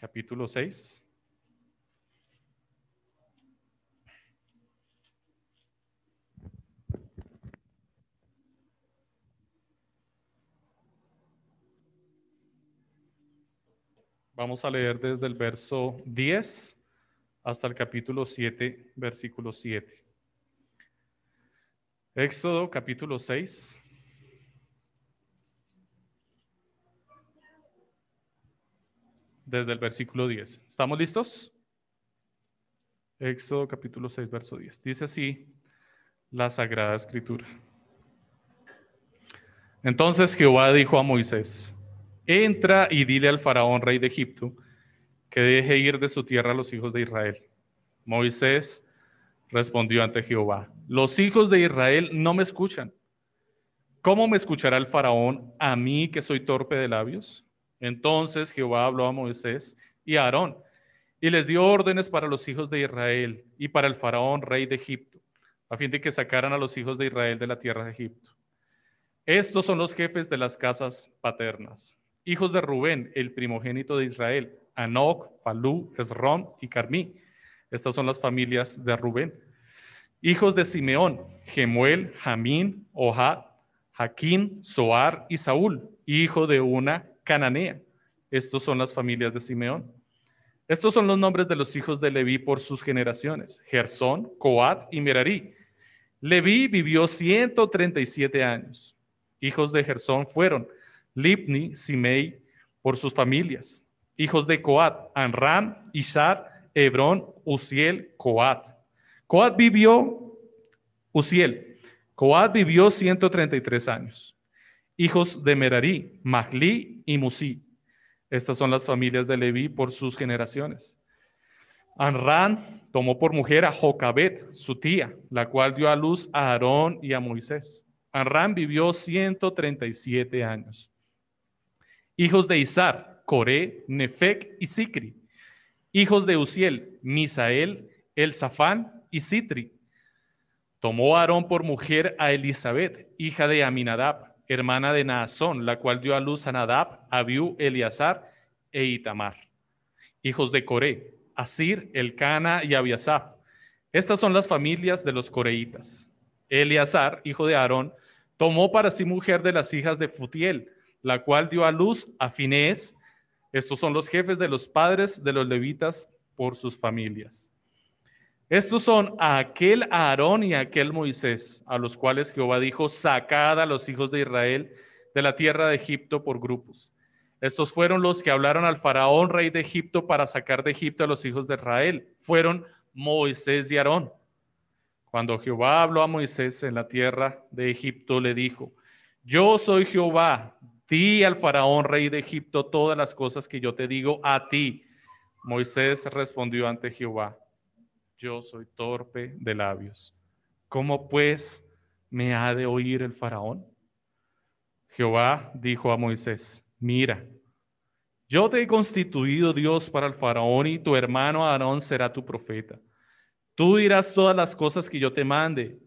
capítulo 6. Vamos a leer desde el verso 10 hasta el capítulo 7, versículo 7. Éxodo capítulo 6. Desde el versículo 10. ¿Estamos listos? Éxodo capítulo 6, verso 10. Dice así la Sagrada Escritura. Entonces Jehová dijo a Moisés, entra y dile al faraón, rey de Egipto, que deje ir de su tierra a los hijos de Israel. Moisés respondió ante Jehová, los hijos de Israel no me escuchan. ¿Cómo me escuchará el faraón a mí que soy torpe de labios? Entonces Jehová habló a Moisés y a Aarón y les dio órdenes para los hijos de Israel y para el faraón rey de Egipto, a fin de que sacaran a los hijos de Israel de la tierra de Egipto. Estos son los jefes de las casas paternas. Hijos de Rubén, el primogénito de Israel, Anoc, Palú, Esrón y Carmí. Estas son las familias de Rubén. Hijos de Simeón, Gemuel, Jamín, Ohad, Jaquín, Soar y Saúl, hijo de una cananea. Estos son las familias de Simeón. Estos son los nombres de los hijos de Leví por sus generaciones: Gersón, Coat y Merarí. Leví vivió 137 años. Hijos de Gersón fueron Lipni, Simei, por sus familias. Hijos de Coat, Anram, Ishar, Hebrón, Uziel, Coat. Coat vivió, Uziel, Coat vivió 133 años. Hijos de Merarí, Mahli y Musi. Estas son las familias de Leví por sus generaciones. Anran tomó por mujer a Jocabet, su tía, la cual dio a luz a Aarón y a Moisés. Anran vivió 137 años. Hijos de Izar, Coré, Nefec y Sicri. Hijos de Uziel, Misael, Elzafán y Citri. Tomó Aarón por mujer a Elizabeth, hija de Aminadab, hermana de Naasón, la cual dio a luz a Nadab, Abiú, Eleazar e Itamar. Hijos de Coré, Asir, Elcana y Abiasaf. Estas son las familias de los coreitas. Eleazar, hijo de Aarón, tomó para sí mujer de las hijas de Futiel, la cual dio a luz a Finés. Estos son los jefes de los padres de los levitas por sus familias. Estos son aquel Aarón y aquel Moisés, a los cuales Jehová dijo, sacad a los hijos de Israel de la tierra de Egipto por grupos. Estos fueron los que hablaron al faraón, rey de Egipto, para sacar de Egipto a los hijos de Israel. Fueron Moisés y Aarón. Cuando Jehová habló a Moisés en la tierra de Egipto, le dijo, yo soy Jehová, di al faraón, rey de Egipto, todas las cosas que yo te digo a ti. Moisés respondió ante Jehová, yo soy torpe de labios. ¿Cómo pues me ha de oír el faraón? Jehová dijo a Moisés, mira, yo te he constituido Dios para el faraón y tu hermano Aarón será tu profeta. Tú dirás todas las cosas que yo te mande,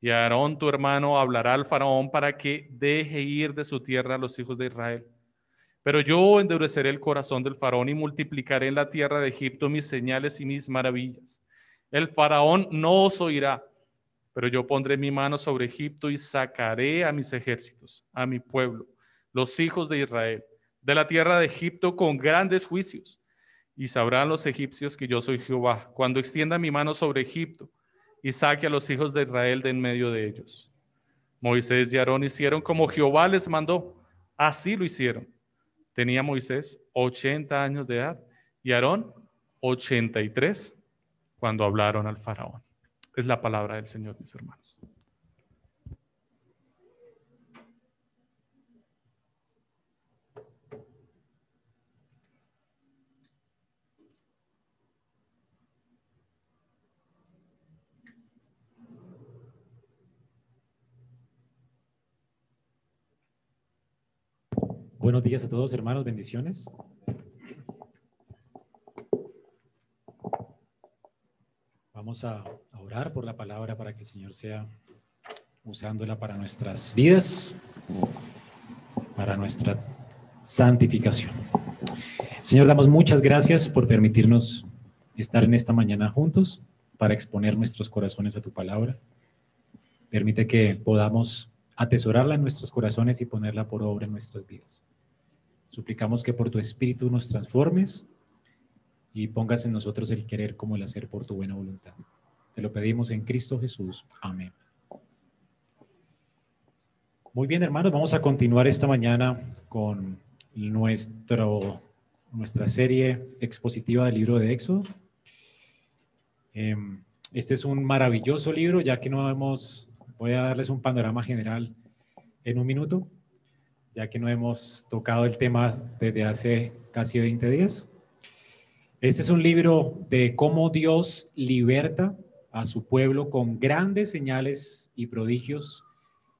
y Aarón tu hermano hablará al faraón para que deje ir de su tierra a los hijos de Israel. Pero yo endureceré el corazón del faraón y multiplicaré en la tierra de Egipto mis señales y mis maravillas. El faraón no os oirá, pero yo pondré mi mano sobre Egipto y sacaré a mis ejércitos, a mi pueblo, los hijos de Israel, de la tierra de Egipto con grandes juicios. Y sabrán los egipcios que yo soy Jehová, cuando extienda mi mano sobre Egipto y saque a los hijos de Israel de en medio de ellos. Moisés y Aarón hicieron como Jehová les mandó, así lo hicieron. Tenía Moisés 80 años de edad y Aarón 83 cuando hablaron al faraón. Es la palabra del Señor, mis hermanos. Buenos días a todos, hermanos, bendiciones. Vamos a, orar por la palabra para que el Señor sea usándola para nuestras vidas, para nuestra santificación. Señor, damos muchas gracias por permitirnos estar en esta mañana juntos para exponer nuestros corazones a tu palabra. Permite que podamos atesorarla en nuestros corazones y ponerla por obra en nuestras vidas. Suplicamos que por tu espíritu nos transformes y pongas en nosotros el querer como el hacer por tu buena voluntad. Te lo pedimos en Cristo Jesús. Amén. Muy bien, hermanos, vamos a continuar esta mañana con nuestro, nuestra serie expositiva del libro de Éxodo. Em, este es un maravilloso libro, ya que no hemos, voy a darles un panorama general en un minuto, ya que no hemos tocado el tema desde hace casi 20 días. Este es un libro de cómo Dios liberta a su pueblo con grandes señales y prodigios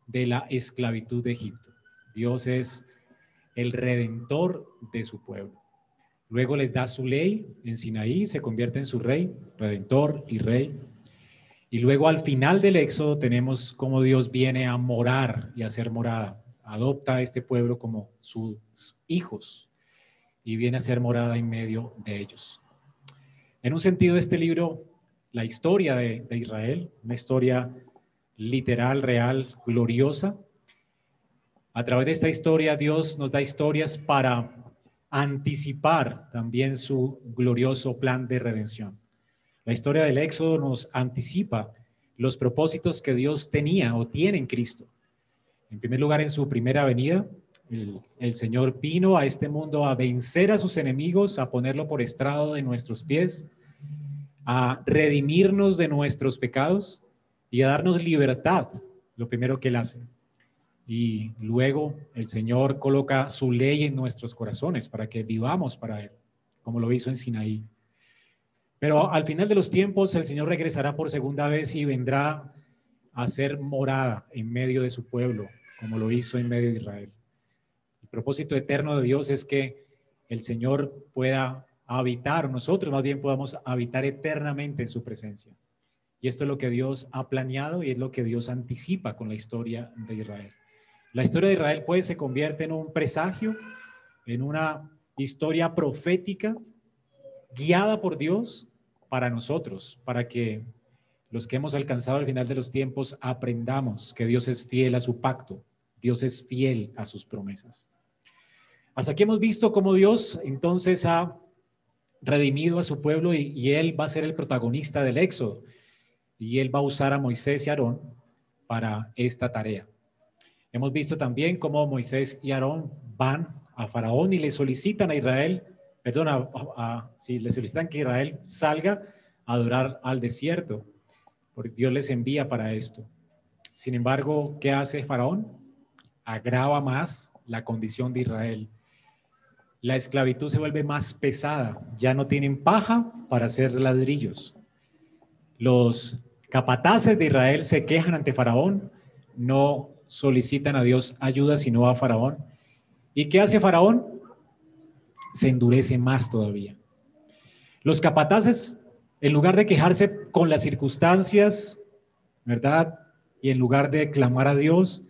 de la esclavitud de Egipto. Dios es el redentor de su pueblo. Luego les da su ley en Sinaí, se convierte en su rey, redentor y rey. Y luego al final del Éxodo tenemos cómo Dios viene a morar y a ser morada. Adopta a este pueblo como sus hijos y viene a ser morada en medio de ellos. En un sentido, este libro, la historia de, de Israel, una historia literal, real, gloriosa. A través de esta historia, Dios nos da historias para anticipar también su glorioso plan de redención. La historia del Éxodo nos anticipa los propósitos que Dios tenía o tiene en Cristo. En primer lugar, en su primera venida, el, Señor vino a este mundo a vencer a sus enemigos, a ponerlo por estrado de nuestros pies, a redimirnos de nuestros pecados y a darnos libertad, lo primero que Él hace. Y luego el Señor coloca su ley en nuestros corazones para que vivamos para Él, como lo hizo en Sinaí. Pero al final de los tiempos el Señor regresará por segunda vez y vendrá a ser morada en medio de su pueblo, como lo hizo en medio de Israel. Propósito eterno de Dios es que el Señor pueda habitar, nosotros más bien podamos habitar eternamente en su presencia. Y esto es lo que Dios ha planeado y es lo que Dios anticipa con la historia de Israel. La historia de Israel pues se convierte en un presagio, en una historia profética guiada por Dios para nosotros, para que los que hemos alcanzado el final de los tiempos aprendamos que Dios es fiel a su pacto, Dios es fiel a sus promesas. Hasta aquí hemos visto cómo Dios entonces ha redimido a su pueblo y, Él va a ser el protagonista del éxodo y él va a usar a Moisés y Aarón para esta tarea. Hemos visto también cómo Moisés y Aarón van a Faraón y le solicitan a Israel, perdón, si le solicitan que Israel salga a adorar al desierto, porque Dios les envía para esto. Sin embargo, ¿qué hace Faraón? Agrava más la condición de Israel. La esclavitud se vuelve más pesada, ya no tienen paja para hacer ladrillos. Los capataces de Israel se quejan ante Faraón, no solicitan a Dios ayuda, sino a Faraón. ¿Y qué hace Faraón? Se endurece más todavía. Los capataces, en lugar de quejarse con las circunstancias, ¿verdad? Y en lugar de clamar a Dios,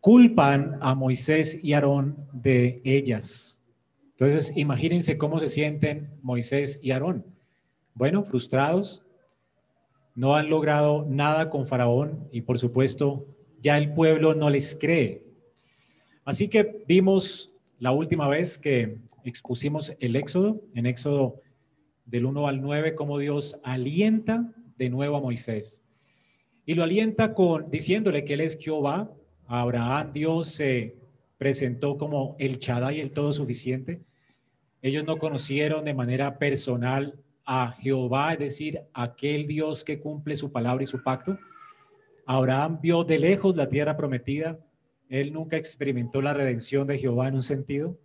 culpan a Moisés y Aarón de ellas. Entonces, imagínense cómo se sienten Moisés y Aarón. Bueno, frustrados, no han logrado nada con Faraón y por supuesto ya el pueblo no les cree. Así que vimos la última vez que expusimos el Éxodo, en Éxodo del 1 al 9, cómo Dios alienta de nuevo a Moisés. Y lo alienta con diciéndole que él es Jehová. Abraham Dios se presentó como el y el todo suficiente. Ellos no conocieron de manera personal a Jehová, es decir, aquel Dios que cumple su palabra y su pacto. Abraham vio de lejos la tierra prometida. Él nunca experimentó la redención de Jehová en un sentido.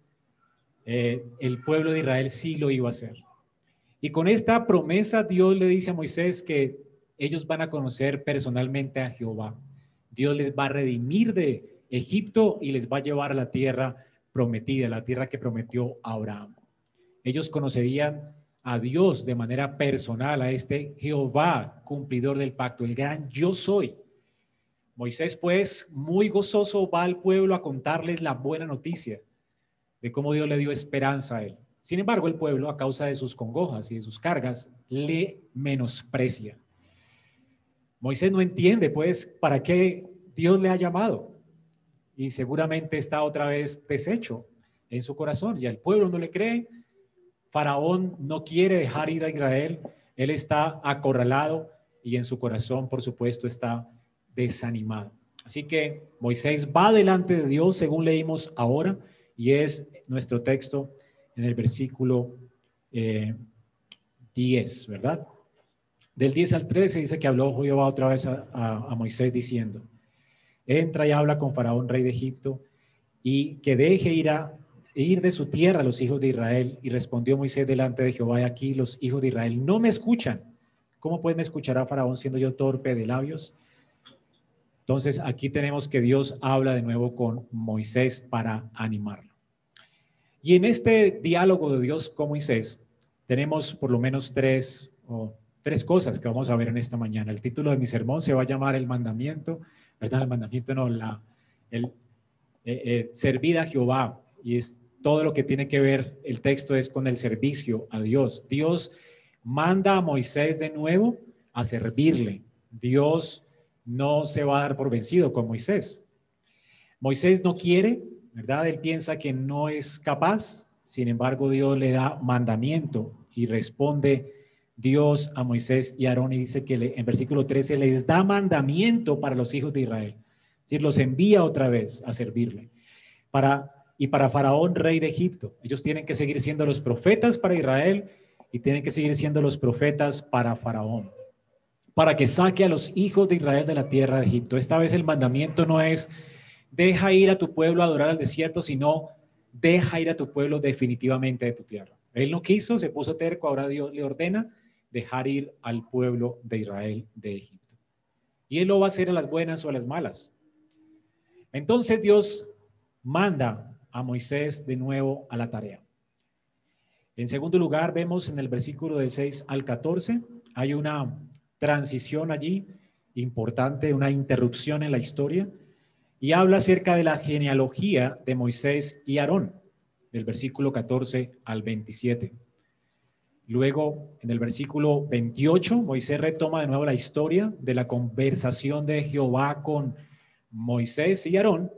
Eh, el pueblo de Israel sí lo iba a hacer. Y con esta promesa Dios le dice a Moisés que ellos van a conocer personalmente a Jehová. Dios les va a redimir de Egipto y les va a llevar a la tierra prometida, la tierra que prometió Abraham. Ellos conocerían a Dios de manera personal, a este Jehová cumplidor del pacto, el gran yo soy. Moisés pues muy gozoso va al pueblo a contarles la buena noticia de cómo Dios le dio esperanza a él. Sin embargo, el pueblo, a causa de sus congojas y de sus cargas, le menosprecia. Moisés no entiende, pues, para qué Dios le ha llamado. Y seguramente está otra vez deshecho en su corazón. Y al pueblo no le cree. Faraón no quiere dejar ir a Israel. Él está acorralado y en su corazón, por supuesto, está desanimado. Así que Moisés va delante de Dios, según leímos ahora, y es nuestro texto en el versículo 10, eh, ¿verdad? Del 10 al 13 dice que habló Jehová otra vez a, a Moisés diciendo, entra y habla con Faraón, rey de Egipto, y que deje ir a ir de su tierra a los hijos de Israel. Y respondió Moisés delante de Jehová, y aquí los hijos de Israel no me escuchan. ¿Cómo puede me escuchar a Faraón siendo yo torpe de labios? Entonces aquí tenemos que Dios habla de nuevo con Moisés para animarlo. Y en este diálogo de Dios con Moisés tenemos por lo menos tres, o tres cosas que vamos a ver en esta mañana. El título de mi sermón se va a llamar El mandamiento, ¿verdad? El mandamiento no, la, el eh, eh, servir a Jehová. Y es todo lo que tiene que ver, el texto es con el servicio a Dios. Dios manda a Moisés de nuevo a servirle. Dios no se va a dar por vencido con Moisés. Moisés no quiere, ¿verdad? Él piensa que no es capaz, sin embargo Dios le da mandamiento y responde Dios a Moisés y Aarón y dice que en versículo 13 les da mandamiento para los hijos de Israel. Es decir, los envía otra vez a servirle. Para y para Faraón, rey de Egipto. Ellos tienen que seguir siendo los profetas para Israel y tienen que seguir siendo los profetas para Faraón, para que saque a los hijos de Israel de la tierra de Egipto. Esta vez el mandamiento no es deja ir a tu pueblo a adorar al desierto, sino deja ir a tu pueblo definitivamente de tu tierra. Él no quiso, se puso terco, ahora Dios le ordena dejar ir al pueblo de Israel de Egipto. Y él lo va a hacer a las buenas o a las malas. Entonces Dios manda a Moisés de nuevo a la tarea. En segundo lugar, vemos en el versículo del 6 al 14, hay una transición allí importante, una interrupción en la historia, y habla acerca de la genealogía de Moisés y Aarón, del versículo 14 al 27. Luego, en el versículo 28, Moisés retoma de nuevo la historia de la conversación de Jehová con Moisés y Aarón,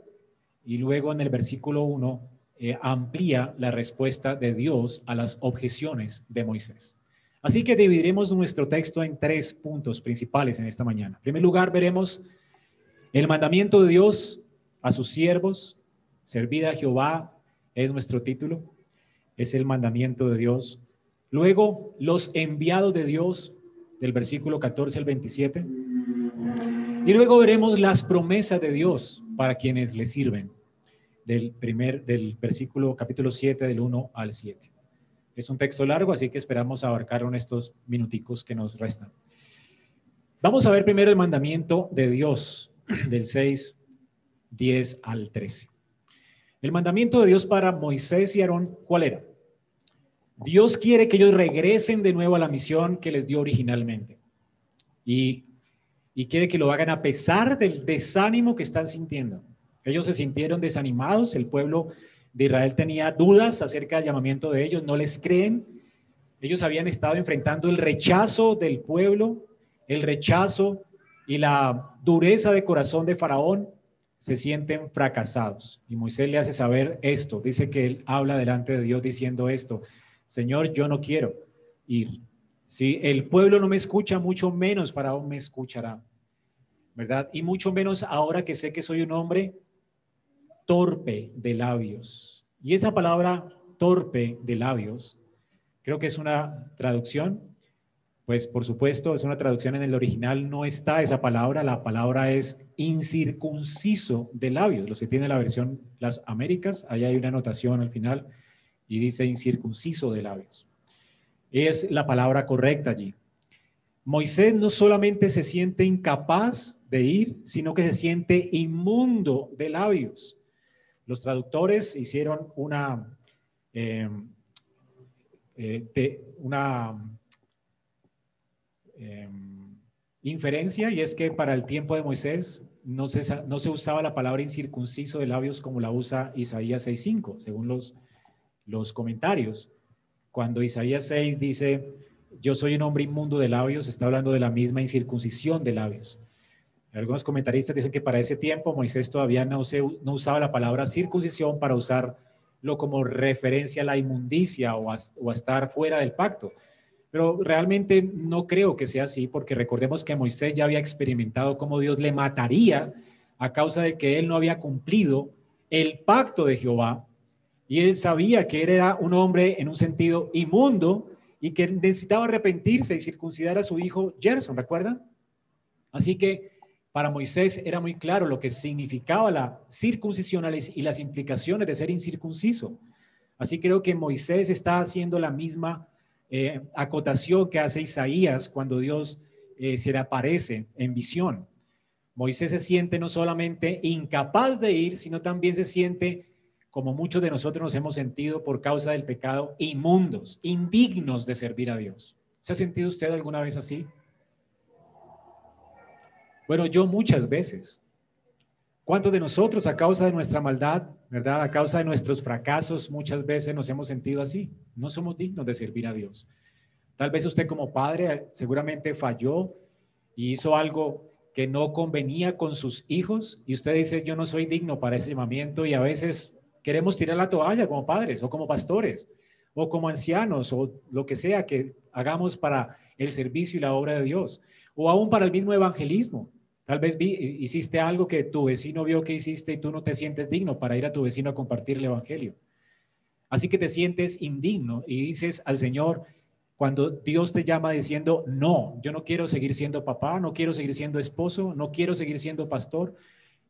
y luego en el versículo 1 eh, amplía la respuesta de Dios a las objeciones de Moisés. Así que dividiremos nuestro texto en tres puntos principales en esta mañana. En primer lugar, veremos el mandamiento de Dios a sus siervos. Servida a Jehová es nuestro título. Es el mandamiento de Dios. Luego, los enviados de Dios, del versículo 14 al 27. Y luego veremos las promesas de Dios para quienes le sirven, del primer, del versículo capítulo 7, del 1 al 7. Es un texto largo, así que esperamos abarcar en estos minuticos que nos restan. Vamos a ver primero el mandamiento de Dios, del 6, 10 al 13. El mandamiento de Dios para Moisés y Aarón, ¿cuál era? Dios quiere que ellos regresen de nuevo a la misión que les dio originalmente. Y y quiere que lo hagan a pesar del desánimo que están sintiendo. Ellos se sintieron desanimados, el pueblo de Israel tenía dudas acerca del llamamiento de ellos, no les creen. Ellos habían estado enfrentando el rechazo del pueblo, el rechazo y la dureza de corazón de Faraón, se sienten fracasados. Y Moisés le hace saber esto, dice que él habla delante de Dios diciendo esto, Señor, yo no quiero ir, si el pueblo no me escucha, mucho menos Faraón me escuchará. ¿Verdad? Y mucho menos ahora que sé que soy un hombre torpe de labios. Y esa palabra torpe de labios, creo que es una traducción, pues por supuesto es una traducción en el original, no está esa palabra, la palabra es incircunciso de labios. Los que tienen la versión Las Américas, ahí hay una anotación al final y dice incircunciso de labios es la palabra correcta allí. Moisés no solamente se siente incapaz de ir, sino que se siente inmundo de labios. Los traductores hicieron una, eh, eh, una eh, inferencia y es que para el tiempo de Moisés no se, no se usaba la palabra incircunciso de labios como la usa Isaías 6.5, según los, los comentarios Cuando Isaías 6 dice, yo soy un hombre inmundo de labios, está hablando de la misma incircuncisión de labios. Algunos comentaristas dicen que para ese tiempo Moisés todavía no, usaba la palabra circuncisión para usarlo como referencia a la inmundicia o a estar fuera del pacto. Pero realmente no creo que sea así, porque recordemos que Moisés ya había experimentado cómo Dios le mataría a causa de que él no había cumplido el pacto de Jehová. Y él sabía que él era un hombre en un sentido inmundo y que necesitaba arrepentirse y circuncidar a su hijo Gerson, ¿recuerdan? Así que para Moisés era muy claro lo que significaba la circuncisión y las implicaciones de ser incircunciso. Así creo que Moisés está haciendo la misma eh, acotación que hace Isaías cuando Dios eh, se le aparece en visión. Moisés se siente no solamente incapaz de ir, sino también se siente, como muchos de nosotros nos hemos sentido por causa del pecado, inmundos, indignos de servir a Dios. ¿Se ha sentido usted alguna vez así? Bueno, yo muchas veces. ¿Cuántos de nosotros a causa de nuestra maldad, verdad, a causa de nuestros fracasos, muchas veces nos hemos sentido así? No somos dignos de servir a Dios. Tal vez usted como padre seguramente falló y hizo algo que no convenía con sus hijos y usted dice, yo no soy digno para ese llamamiento y a veces queremos tirar la toalla como padres o como pastores o como ancianos o lo que sea que hagamos para el servicio y la obra de Dios o aún para el mismo evangelismo. Tal vez hiciste algo que tu vecino vio que hiciste y tú no te sientes digno para ir a tu vecino a compartir el evangelio. Así que te sientes indigno y dices al Señor, cuando Dios te llama diciendo, no, yo no quiero seguir siendo papá, no quiero seguir siendo esposo, no quiero seguir siendo pastor,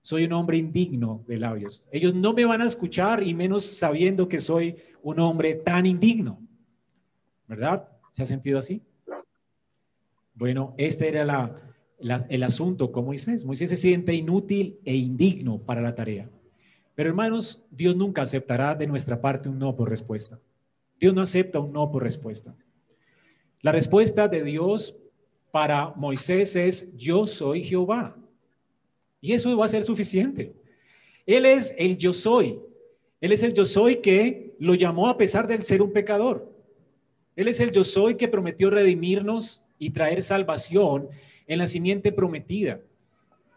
soy un hombre indigno de labios. Ellos no me van a escuchar y menos sabiendo que soy un hombre tan indigno. ¿Verdad? ¿Se ha sentido así? Bueno, este era el asunto con Moisés. Moisés se siente inútil e indigno para la tarea. Pero hermanos, Dios nunca aceptará de nuestra parte un no por respuesta. Dios no acepta un no por respuesta. La respuesta de Dios para Moisés es, yo soy Jehová. Y eso va a ser suficiente. Él es el yo soy. Él es el yo soy que lo llamó a pesar de ser un pecador. Él es el yo soy que prometió redimirnos y traer salvación en la simiente prometida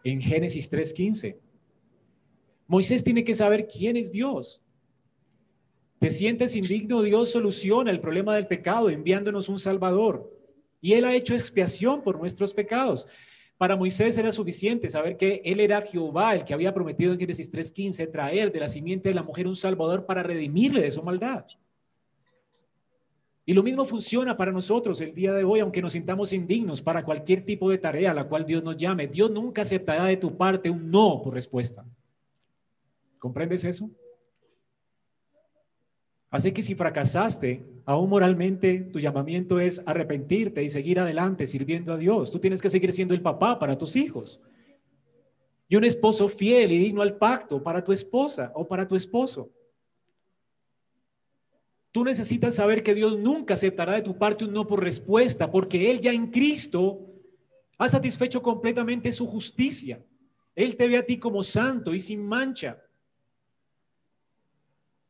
en Génesis 3.15. Moisés tiene que saber quién es Dios. ¿Te sientes indigno? Dios soluciona el problema del pecado enviándonos un Salvador. Y Él ha hecho expiación por nuestros pecados. Para Moisés era suficiente saber que Él era Jehová, el que había prometido en Génesis 3.15 traer de la simiente de la mujer un Salvador para redimirle de su maldad. Y lo mismo funciona para nosotros el día de hoy, aunque nos sintamos indignos para cualquier tipo de tarea a la cual Dios nos llame. Dios nunca aceptará de tu parte un no por respuesta. ¿Comprendes eso? Así que si fracasaste, aún moralmente, tu llamamiento es arrepentirte y seguir adelante sirviendo a Dios. Tú tienes que seguir siendo el papá para tus hijos. Y un esposo fiel y digno al pacto para tu esposa o para tu esposo. Tú necesitas saber que Dios nunca aceptará de tu parte un no por respuesta, porque Él ya en Cristo ha satisfecho completamente su justicia. Él te ve a ti como santo y sin mancha.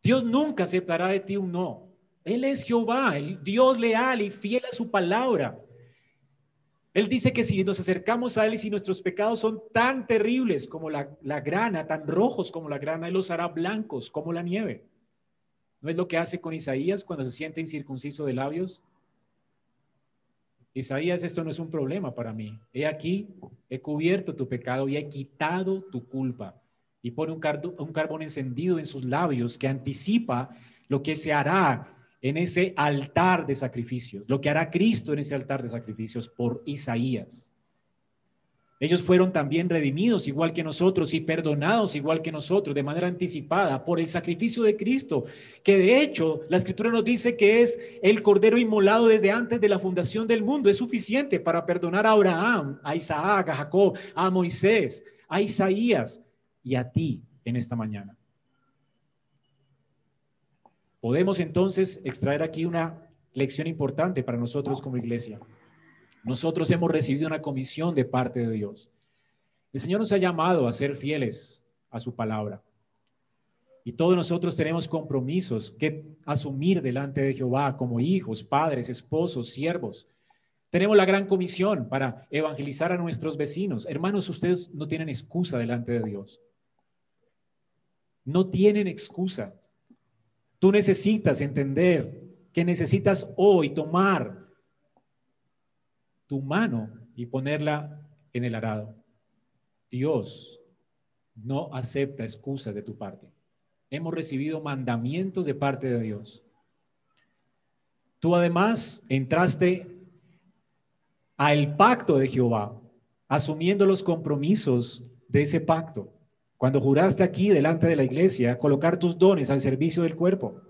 Dios nunca aceptará de ti un no. Él es Jehová, el Dios leal y fiel a su palabra. Él dice que si nos acercamos a Él y si nuestros pecados son tan terribles como la, la, grana, tan rojos como la grana, Él los hará blancos como la nieve. ¿No es lo que hace con Isaías cuando se siente incircunciso de labios? Isaías, esto no es un problema para mí. He aquí, he cubierto tu pecado y he quitado tu culpa y pone un, un carbón encendido en sus labios que anticipa lo que se hará en ese altar de sacrificios, lo que hará Cristo en ese altar de sacrificios por Isaías. Ellos fueron también redimidos igual que nosotros y perdonados igual que nosotros de manera anticipada por el sacrificio de Cristo, que de hecho la escritura nos dice que es el cordero inmolado desde antes de la fundación del mundo. Es suficiente para perdonar a Abraham, a Isaac, a Jacob, a Moisés, a Isaías y a ti en esta mañana. Podemos entonces extraer aquí una lección importante para nosotros como iglesia. Nosotros hemos recibido una comisión de parte de Dios. El Señor nos ha llamado a ser fieles a su palabra. Y todos nosotros tenemos compromisos que asumir delante de Jehová como hijos, padres, esposos, siervos. Tenemos la gran comisión para evangelizar a nuestros vecinos. Hermanos, ustedes no tienen excusa delante de Dios. No tienen excusa. Tú necesitas entender que necesitas hoy tomar tu mano y ponerla en el arado. Dios no acepta excusas de tu parte. Hemos recibido mandamientos de parte de Dios. Tú además entraste al pacto de Jehová, asumiendo los compromisos de ese pacto. Cuando juraste aquí delante de la iglesia, colocar tus dones al servicio del cuerpo.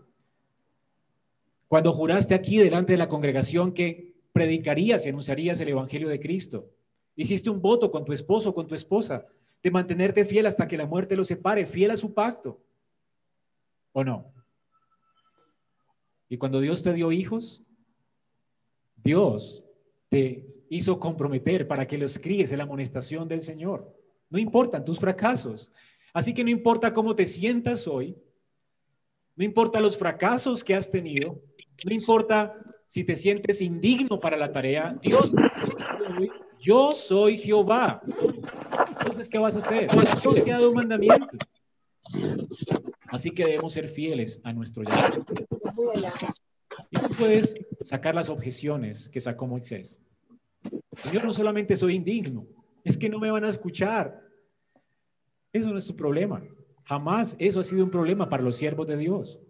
Cuando juraste aquí delante de la congregación que predicarías y anunciarías el Evangelio de Cristo. Hiciste un voto con tu esposo con tu esposa de mantenerte fiel hasta que la muerte lo separe, fiel a su pacto. ¿O no? Y cuando Dios te dio hijos, Dios te hizo comprometer para que los críes en la amonestación del Señor. No importan tus fracasos. Así que no importa cómo te sientas hoy, no importa los fracasos que has tenido, no importa si te sientes indigno para la tarea, Dios, yo soy Jehová. Entonces, ¿qué vas a hacer? Dios te ha dado un mandamiento. Así que debemos ser fieles a nuestro llamado. Y tú puedes sacar las objeciones que sacó Moisés. Yo no solamente soy indigno, es que no me van a escuchar. Eso no es tu problema. Jamás eso ha sido un problema para los siervos de Dios.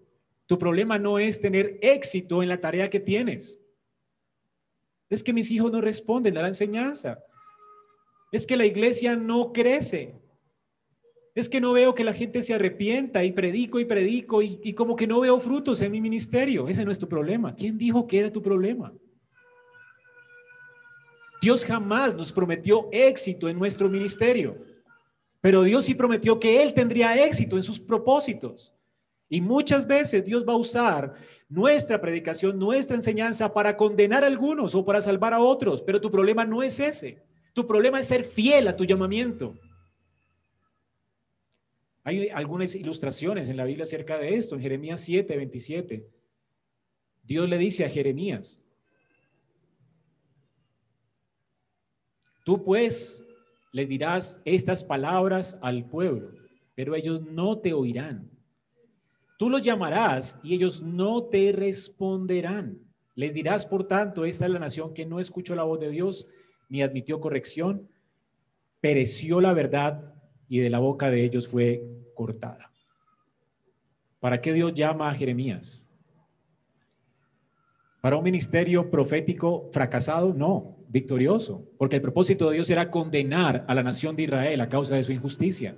Tu problema no es tener éxito en la tarea que tienes. Es que mis hijos no responden a la enseñanza. Es que la iglesia no crece. Es que no veo que la gente se arrepienta y predico y predico y, como que no veo frutos en mi ministerio. Ese no es tu problema. ¿Quién dijo que era tu problema? Dios jamás nos prometió éxito en nuestro ministerio, pero Dios sí prometió que Él tendría éxito en sus propósitos. Y muchas veces Dios va a usar nuestra predicación, nuestra enseñanza para condenar a algunos o para salvar a otros, pero tu problema no es ese. Tu problema es ser fiel a tu llamamiento. Hay algunas ilustraciones en la Biblia acerca de esto, en Jeremías 7, 27. Dios le dice a Jeremías, tú pues les dirás estas palabras al pueblo, pero ellos no te oirán. Tú los llamarás y ellos no te responderán. Les dirás, por tanto, esta es la nación que no escuchó la voz de Dios ni admitió corrección, pereció la verdad y de la boca de ellos fue cortada. ¿Para qué Dios llama a Jeremías? ¿Para un ministerio profético fracasado? No, victorioso, porque el propósito de Dios era condenar a la nación de Israel a causa de su injusticia.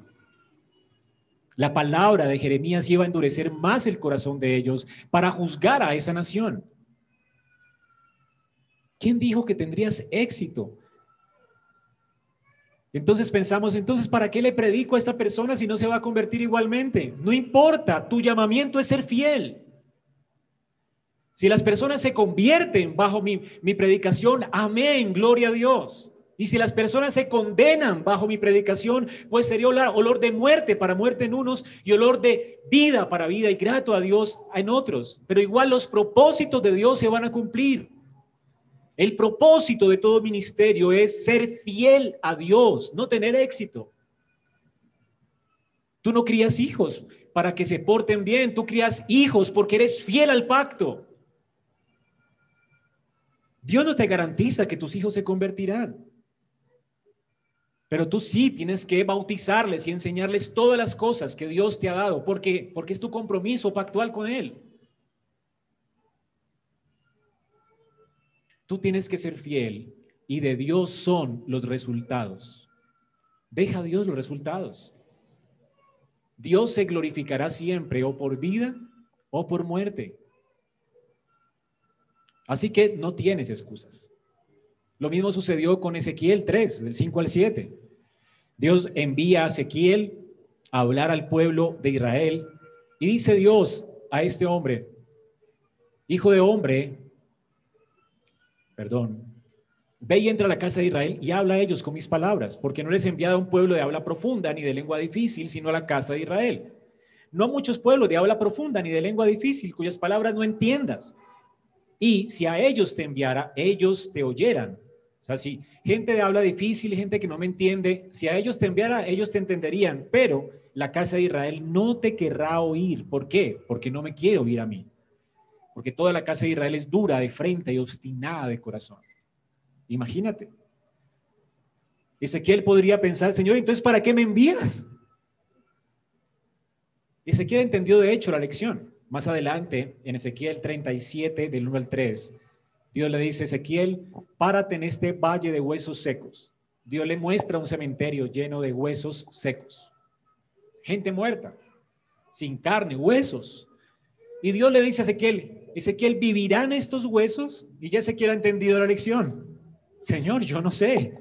La palabra de Jeremías iba a endurecer más el corazón de ellos para juzgar a esa nación. ¿Quién dijo que tendrías éxito? Entonces pensamos, entonces, ¿para qué le predico a esta persona si no se va a convertir igualmente? No importa, tu llamamiento es ser fiel. Si las personas se convierten bajo mi, predicación, amén, gloria a Dios. Y si las personas se condenan bajo mi predicación, pues sería olor de muerte para muerte en unos y olor de vida para vida y grato a Dios en otros. Pero igual los propósitos de Dios se van a cumplir. El propósito de todo ministerio es ser fiel a Dios, no tener éxito. Tú no crías hijos para que se porten bien, tú crías hijos porque eres fiel al pacto. Dios no te garantiza que tus hijos se convertirán. Pero tú sí tienes que bautizarles y enseñarles todas las cosas que Dios te ha dado, porque porque es tu compromiso pactual con él. Tú tienes que ser fiel y de Dios son los resultados. Deja a Dios los resultados. Dios se glorificará siempre o por vida o por muerte. Así que no tienes excusas. Lo mismo sucedió con Ezequiel 3, del 5 al 7. Dios envía a Ezequiel a hablar al pueblo de Israel y dice Dios a este hombre, hijo de hombre, perdón, ve y entra a la casa de Israel y habla a ellos con mis palabras, porque no les he enviado a un pueblo de habla profunda ni de lengua difícil, sino a la casa de Israel. no a muchos pueblos de habla profunda ni de lengua difícil, cuyas palabras no entiendas. Y si a ellos te enviara, ellos te oyeran. O sea, si gente de habla difícil, gente que no me entiende, si a ellos te enviara, ellos te entenderían, pero la casa de Israel no te querrá oír. ¿Por qué? Porque no me quiere oír a mí. Porque toda la casa de Israel es dura de frente y obstinada de corazón. Imagínate. Ezequiel podría pensar, Señor, entonces, ¿para qué me envías? Ezequiel entendió de hecho la lección. Más adelante, en Ezequiel 37, del 1 al 3, Dios le dice, Ezequiel, párate en este valle de huesos secos. Dios le muestra un cementerio lleno de huesos secos. Gente muerta, sin carne, huesos. Y Dios le dice a Ezequiel, Ezequiel, ¿vivirán estos huesos? Y ya Ezequiel ha entendido la lección. Señor, yo no sé.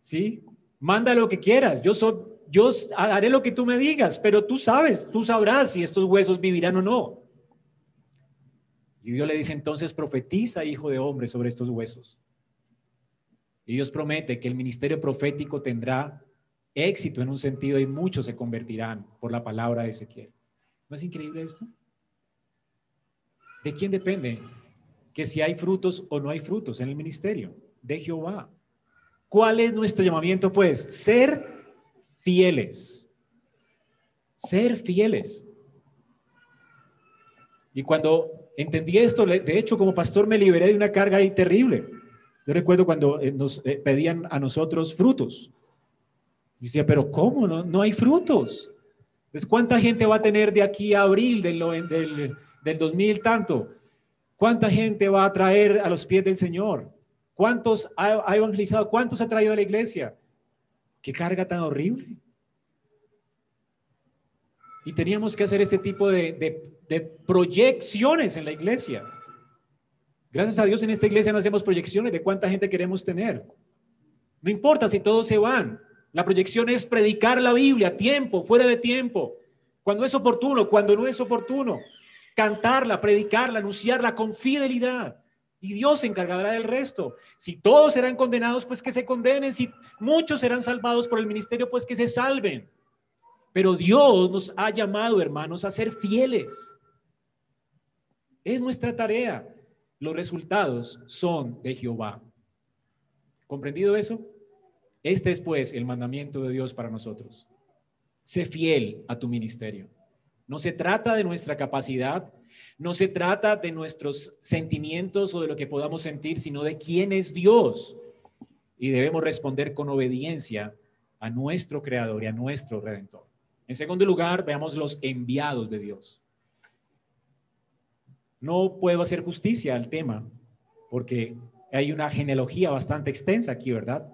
¿Sí? Manda lo que quieras. Yo soy, yo haré lo que tú me digas, pero tú sabes, tú sabrás si estos huesos vivirán o no. Y Dios le dice entonces, profetiza, hijo de hombre, sobre estos huesos. Y Dios promete que el ministerio profético tendrá éxito en un sentido y muchos se convertirán por la palabra de Ezequiel. ¿No es increíble esto? ¿De quién depende que si hay frutos o no hay frutos en el ministerio? De Jehová. ¿Cuál es nuestro llamamiento? Pues ser fieles. Ser fieles. Y cuando entendí esto, de hecho, como pastor me liberé de una carga ahí terrible. Yo recuerdo cuando eh, nos eh, pedían a nosotros frutos. Y decía, pero ¿cómo? No, no hay frutos. Pues, ¿cuánta gente va a tener de aquí a abril del, del, del 2000 tanto? ¿Cuánta gente va a traer a los pies del Señor? ¿Cuántos ha, ha evangelizado? ¿Cuántos ha traído a la iglesia? Qué carga tan horrible. Y teníamos que hacer este tipo de, proyecciones en la iglesia. Gracias a Dios en esta iglesia no hacemos proyecciones de cuánta gente queremos tener. No importa si todos se van. La proyección es predicar la Biblia, tiempo, fuera de tiempo, cuando es oportuno, cuando no es oportuno. Cantarla, predicarla, anunciarla con fidelidad y Dios se encargará del resto. Si todos serán condenados, pues que se condenen. Si muchos serán salvados por el ministerio, pues que se salven. Pero Dios nos ha llamado, hermanos, a ser fieles. Es nuestra tarea. Los resultados son de Jehová. ¿Comprendido eso? Este es pues el mandamiento de Dios para nosotros. Sé fiel a tu ministerio. No se trata de nuestra capacidad, no se trata de nuestros sentimientos o de lo que podamos sentir, sino de quién es Dios. Y debemos responder con obediencia a nuestro Creador y a nuestro Redentor. En segundo lugar, veamos los enviados de Dios. No puedo hacer justicia al tema porque hay una genealogía bastante extensa aquí, ¿verdad?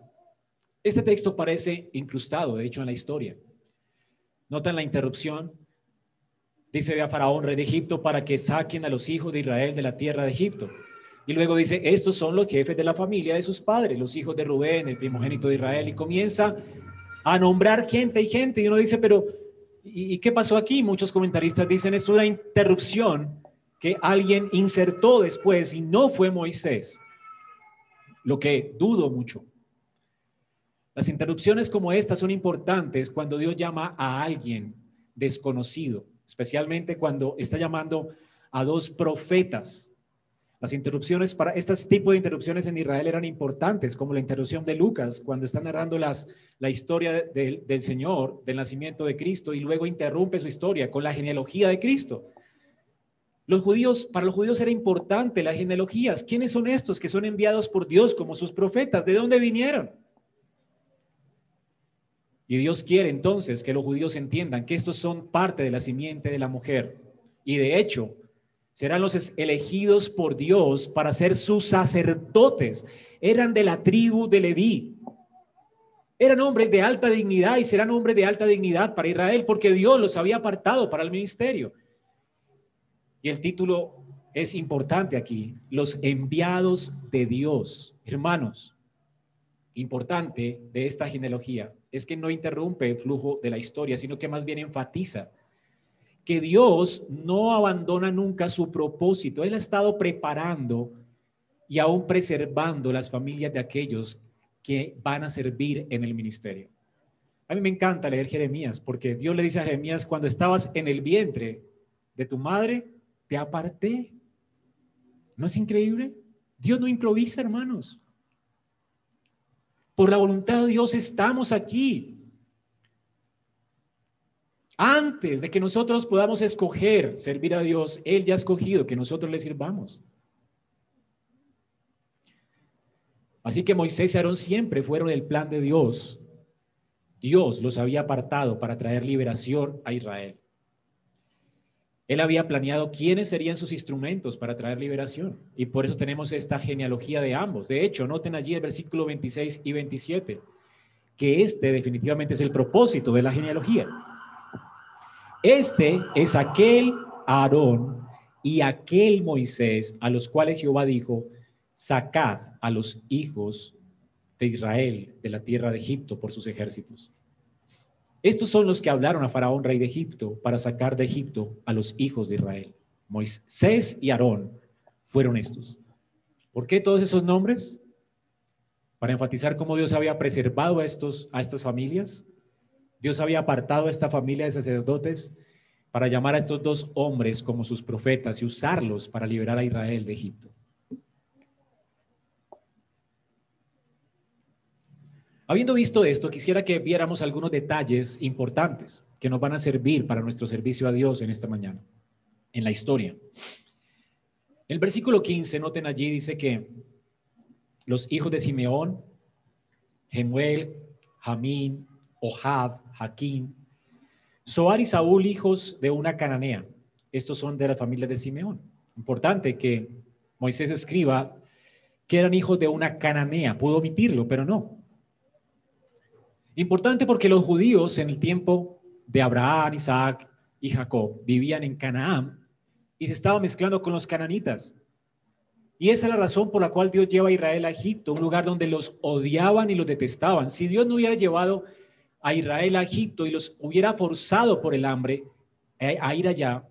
Este texto parece incrustado, de hecho, en la historia. Notan la interrupción dice a Faraón, rey de Egipto, para que saquen a los hijos de Israel de la tierra de Egipto. Y luego dice, estos son los jefes de la familia de sus padres, los hijos de Rubén, el primogénito de Israel. Y comienza a nombrar gente y gente. Y uno dice, pero ¿y, qué pasó aquí? Muchos comentaristas dicen, es una interrupción que alguien insertó después y no fue Moisés. Lo que dudo mucho. Las interrupciones como estas son importantes cuando Dios llama a alguien desconocido especialmente cuando está llamando a dos profetas. Las interrupciones para estos tipos de interrupciones en Israel eran importantes, como la interrupción de Lucas, cuando está narrando las, la historia del Señor, del nacimiento de Cristo, y luego interrumpe su historia con la genealogía de Cristo. Los judíos, para los judíos era importante las genealogías. ¿Quiénes son estos que son enviados por Dios como sus profetas? ¿De dónde vinieron? Y Dios quiere entonces que los judíos entiendan que estos son parte de la simiente de la mujer. Y de hecho, serán los elegidos por Dios para ser sus sacerdotes. Eran de la tribu de Leví. Eran hombres de alta dignidad y serán hombres de alta dignidad para Israel porque Dios los había apartado para el ministerio. Y el título es importante aquí, los enviados de Dios. Hermanos, importante de esta genealogía es que no interrumpe el flujo de la historia, sino que más bien enfatiza que Dios no abandona nunca su propósito. Él ha estado preparando y aún preservando las familias de aquellos que van a servir en el ministerio. A mí me encanta leer Jeremías porque Dios le dice a Jeremías, cuando estabas en el vientre de tu madre, te aparté. ¿No es increíble? Dios no improvisa, hermanos. Por la voluntad de Dios estamos aquí. Antes de que nosotros podamos escoger servir a Dios, Él ya ha escogido que nosotros le sirvamos. Así que Moisés y Aarón siempre fueron el plan de Dios. Dios los había apartado para traer liberación a Israel. Él había planeado quiénes serían sus instrumentos para traer liberación. Y por eso tenemos esta genealogía de ambos. De hecho, noten allí el versículo 26 y 27, que este definitivamente es el propósito de la genealogía. Este es aquel Aarón y aquel Moisés a los cuales Jehová dijo, sacad a los hijos de Israel de la tierra de Egipto por sus ejércitos. Estos son los que hablaron a Faraón, rey de Egipto, para sacar de Egipto a los hijos de Israel. Moisés y Aarón fueron estos. ¿Por qué todos esos nombres? Para enfatizar cómo Dios había preservado a, estos, a estas familias, Dios había apartado a esta familia de sacerdotes para llamar a estos dos hombres como sus profetas y usarlos para liberar a Israel de Egipto. Habiendo visto esto, quisiera que viéramos algunos detalles importantes que nos van a servir para nuestro servicio a Dios en esta mañana, en la historia. El versículo 15, noten allí, dice que los hijos de Simeón, Gemuel, Jamín, Ohad, Jaquín, Soar y Saúl, hijos de una cananea. Estos son de la familia de Simeón. Importante que Moisés escriba que eran hijos de una cananea. Pudo omitirlo, pero no. Importante porque los judíos en el tiempo de Abraham, Isaac y Jacob vivían en Canaán y se estaban mezclando con los cananitas. Y esa es la razón por la cual Dios lleva a Israel a Egipto, un lugar donde los odiaban y los detestaban. Si Dios no hubiera llevado a Israel a Egipto y los hubiera forzado por el hambre a ir allá,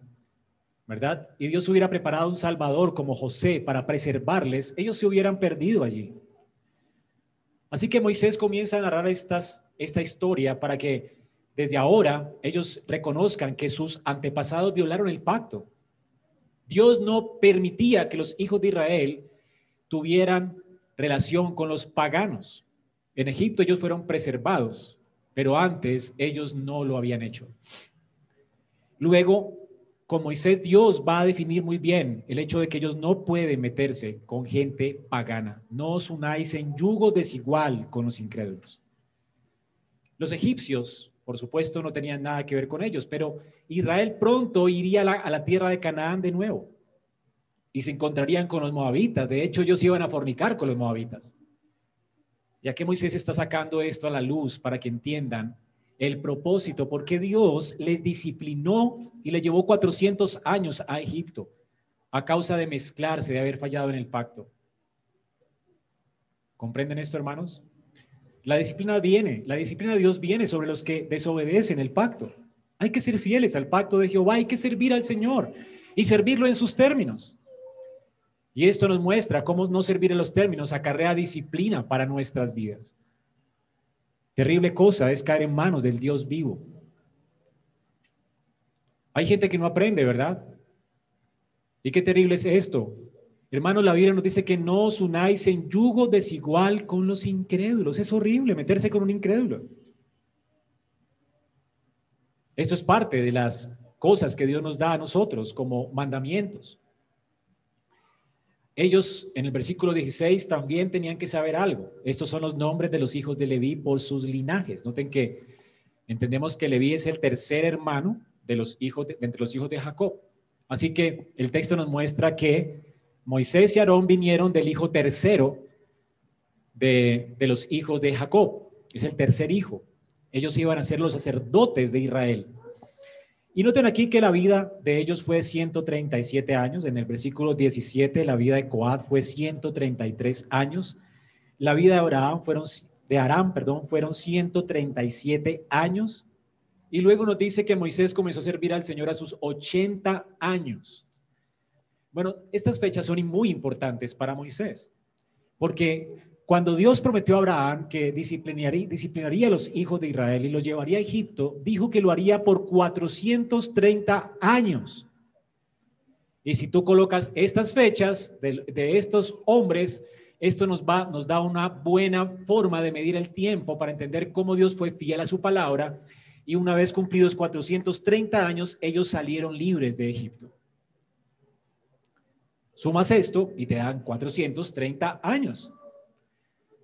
¿verdad? Y Dios hubiera preparado un Salvador como José para preservarles, ellos se hubieran perdido allí. Así que Moisés comienza a narrar estas, esta historia para que desde ahora ellos reconozcan que sus antepasados violaron el pacto. Dios no permitía que los hijos de Israel tuvieran relación con los paganos. En Egipto ellos fueron preservados, pero antes ellos no lo habían hecho. Luego con Moisés Dios va a definir muy bien el hecho de que ellos no pueden meterse con gente pagana. No os unáis en yugo desigual con los incrédulos. Los egipcios, por supuesto, no tenían nada que ver con ellos, pero Israel pronto iría a la, tierra de Canaán de nuevo y se encontrarían con los moabitas. De hecho, ellos iban a fornicar con los moabitas. Ya que Moisés está sacando esto a la luz para que entiendan el propósito, porque Dios les disciplinó y le llevó 400 años a Egipto a causa de mezclarse, de haber fallado en el pacto. ¿Comprenden esto, hermanos? La disciplina viene, la disciplina de Dios viene sobre los que desobedecen el pacto. Hay que ser fieles al pacto de Jehová, hay que servir al Señor y servirlo en sus términos. Y esto nos muestra cómo no servir en los términos acarrea disciplina para nuestras vidas. Terrible cosa es caer en manos del Dios vivo. Hay gente que no aprende, ¿verdad? ¿Y qué terrible es esto? Hermanos, la Biblia nos dice que no os unáis en yugo desigual con los incrédulos. Es horrible meterse con un incrédulo. Esto es parte de las cosas que Dios nos da a nosotros como mandamientos. Ellos en el versículo 16 también tenían que saber algo. Estos son los nombres de los hijos de Leví por sus linajes. Noten que entendemos que Leví es el tercer hermano de los hijos de, entre los hijos de Jacob. Así que el texto nos muestra que Moisés y Aarón vinieron del hijo tercero de, los hijos de Jacob. Es el tercer hijo. Ellos iban a ser los sacerdotes de Israel. Y noten aquí que la vida de ellos fue 137 años. En el versículo 17, la vida de Coad fue 133 años. La vida de Abraham fueron, de Aram, perdón, fueron 137 años. Y luego nos dice que Moisés comenzó a servir al Señor a sus 80 años. Bueno, estas fechas son muy importantes para Moisés, porque Cuando Dios prometió a Abraham que disciplinaría, a los hijos de Israel y los llevaría a Egipto, dijo que lo haría por 430 años. Y si tú colocas estas fechas de, estos hombres, esto nos da una buena forma de medir el tiempo para entender cómo Dios fue fiel a su palabra. Y una vez cumplidos 430 años, ellos salieron libres de Egipto. Sumas esto y te dan 430 años.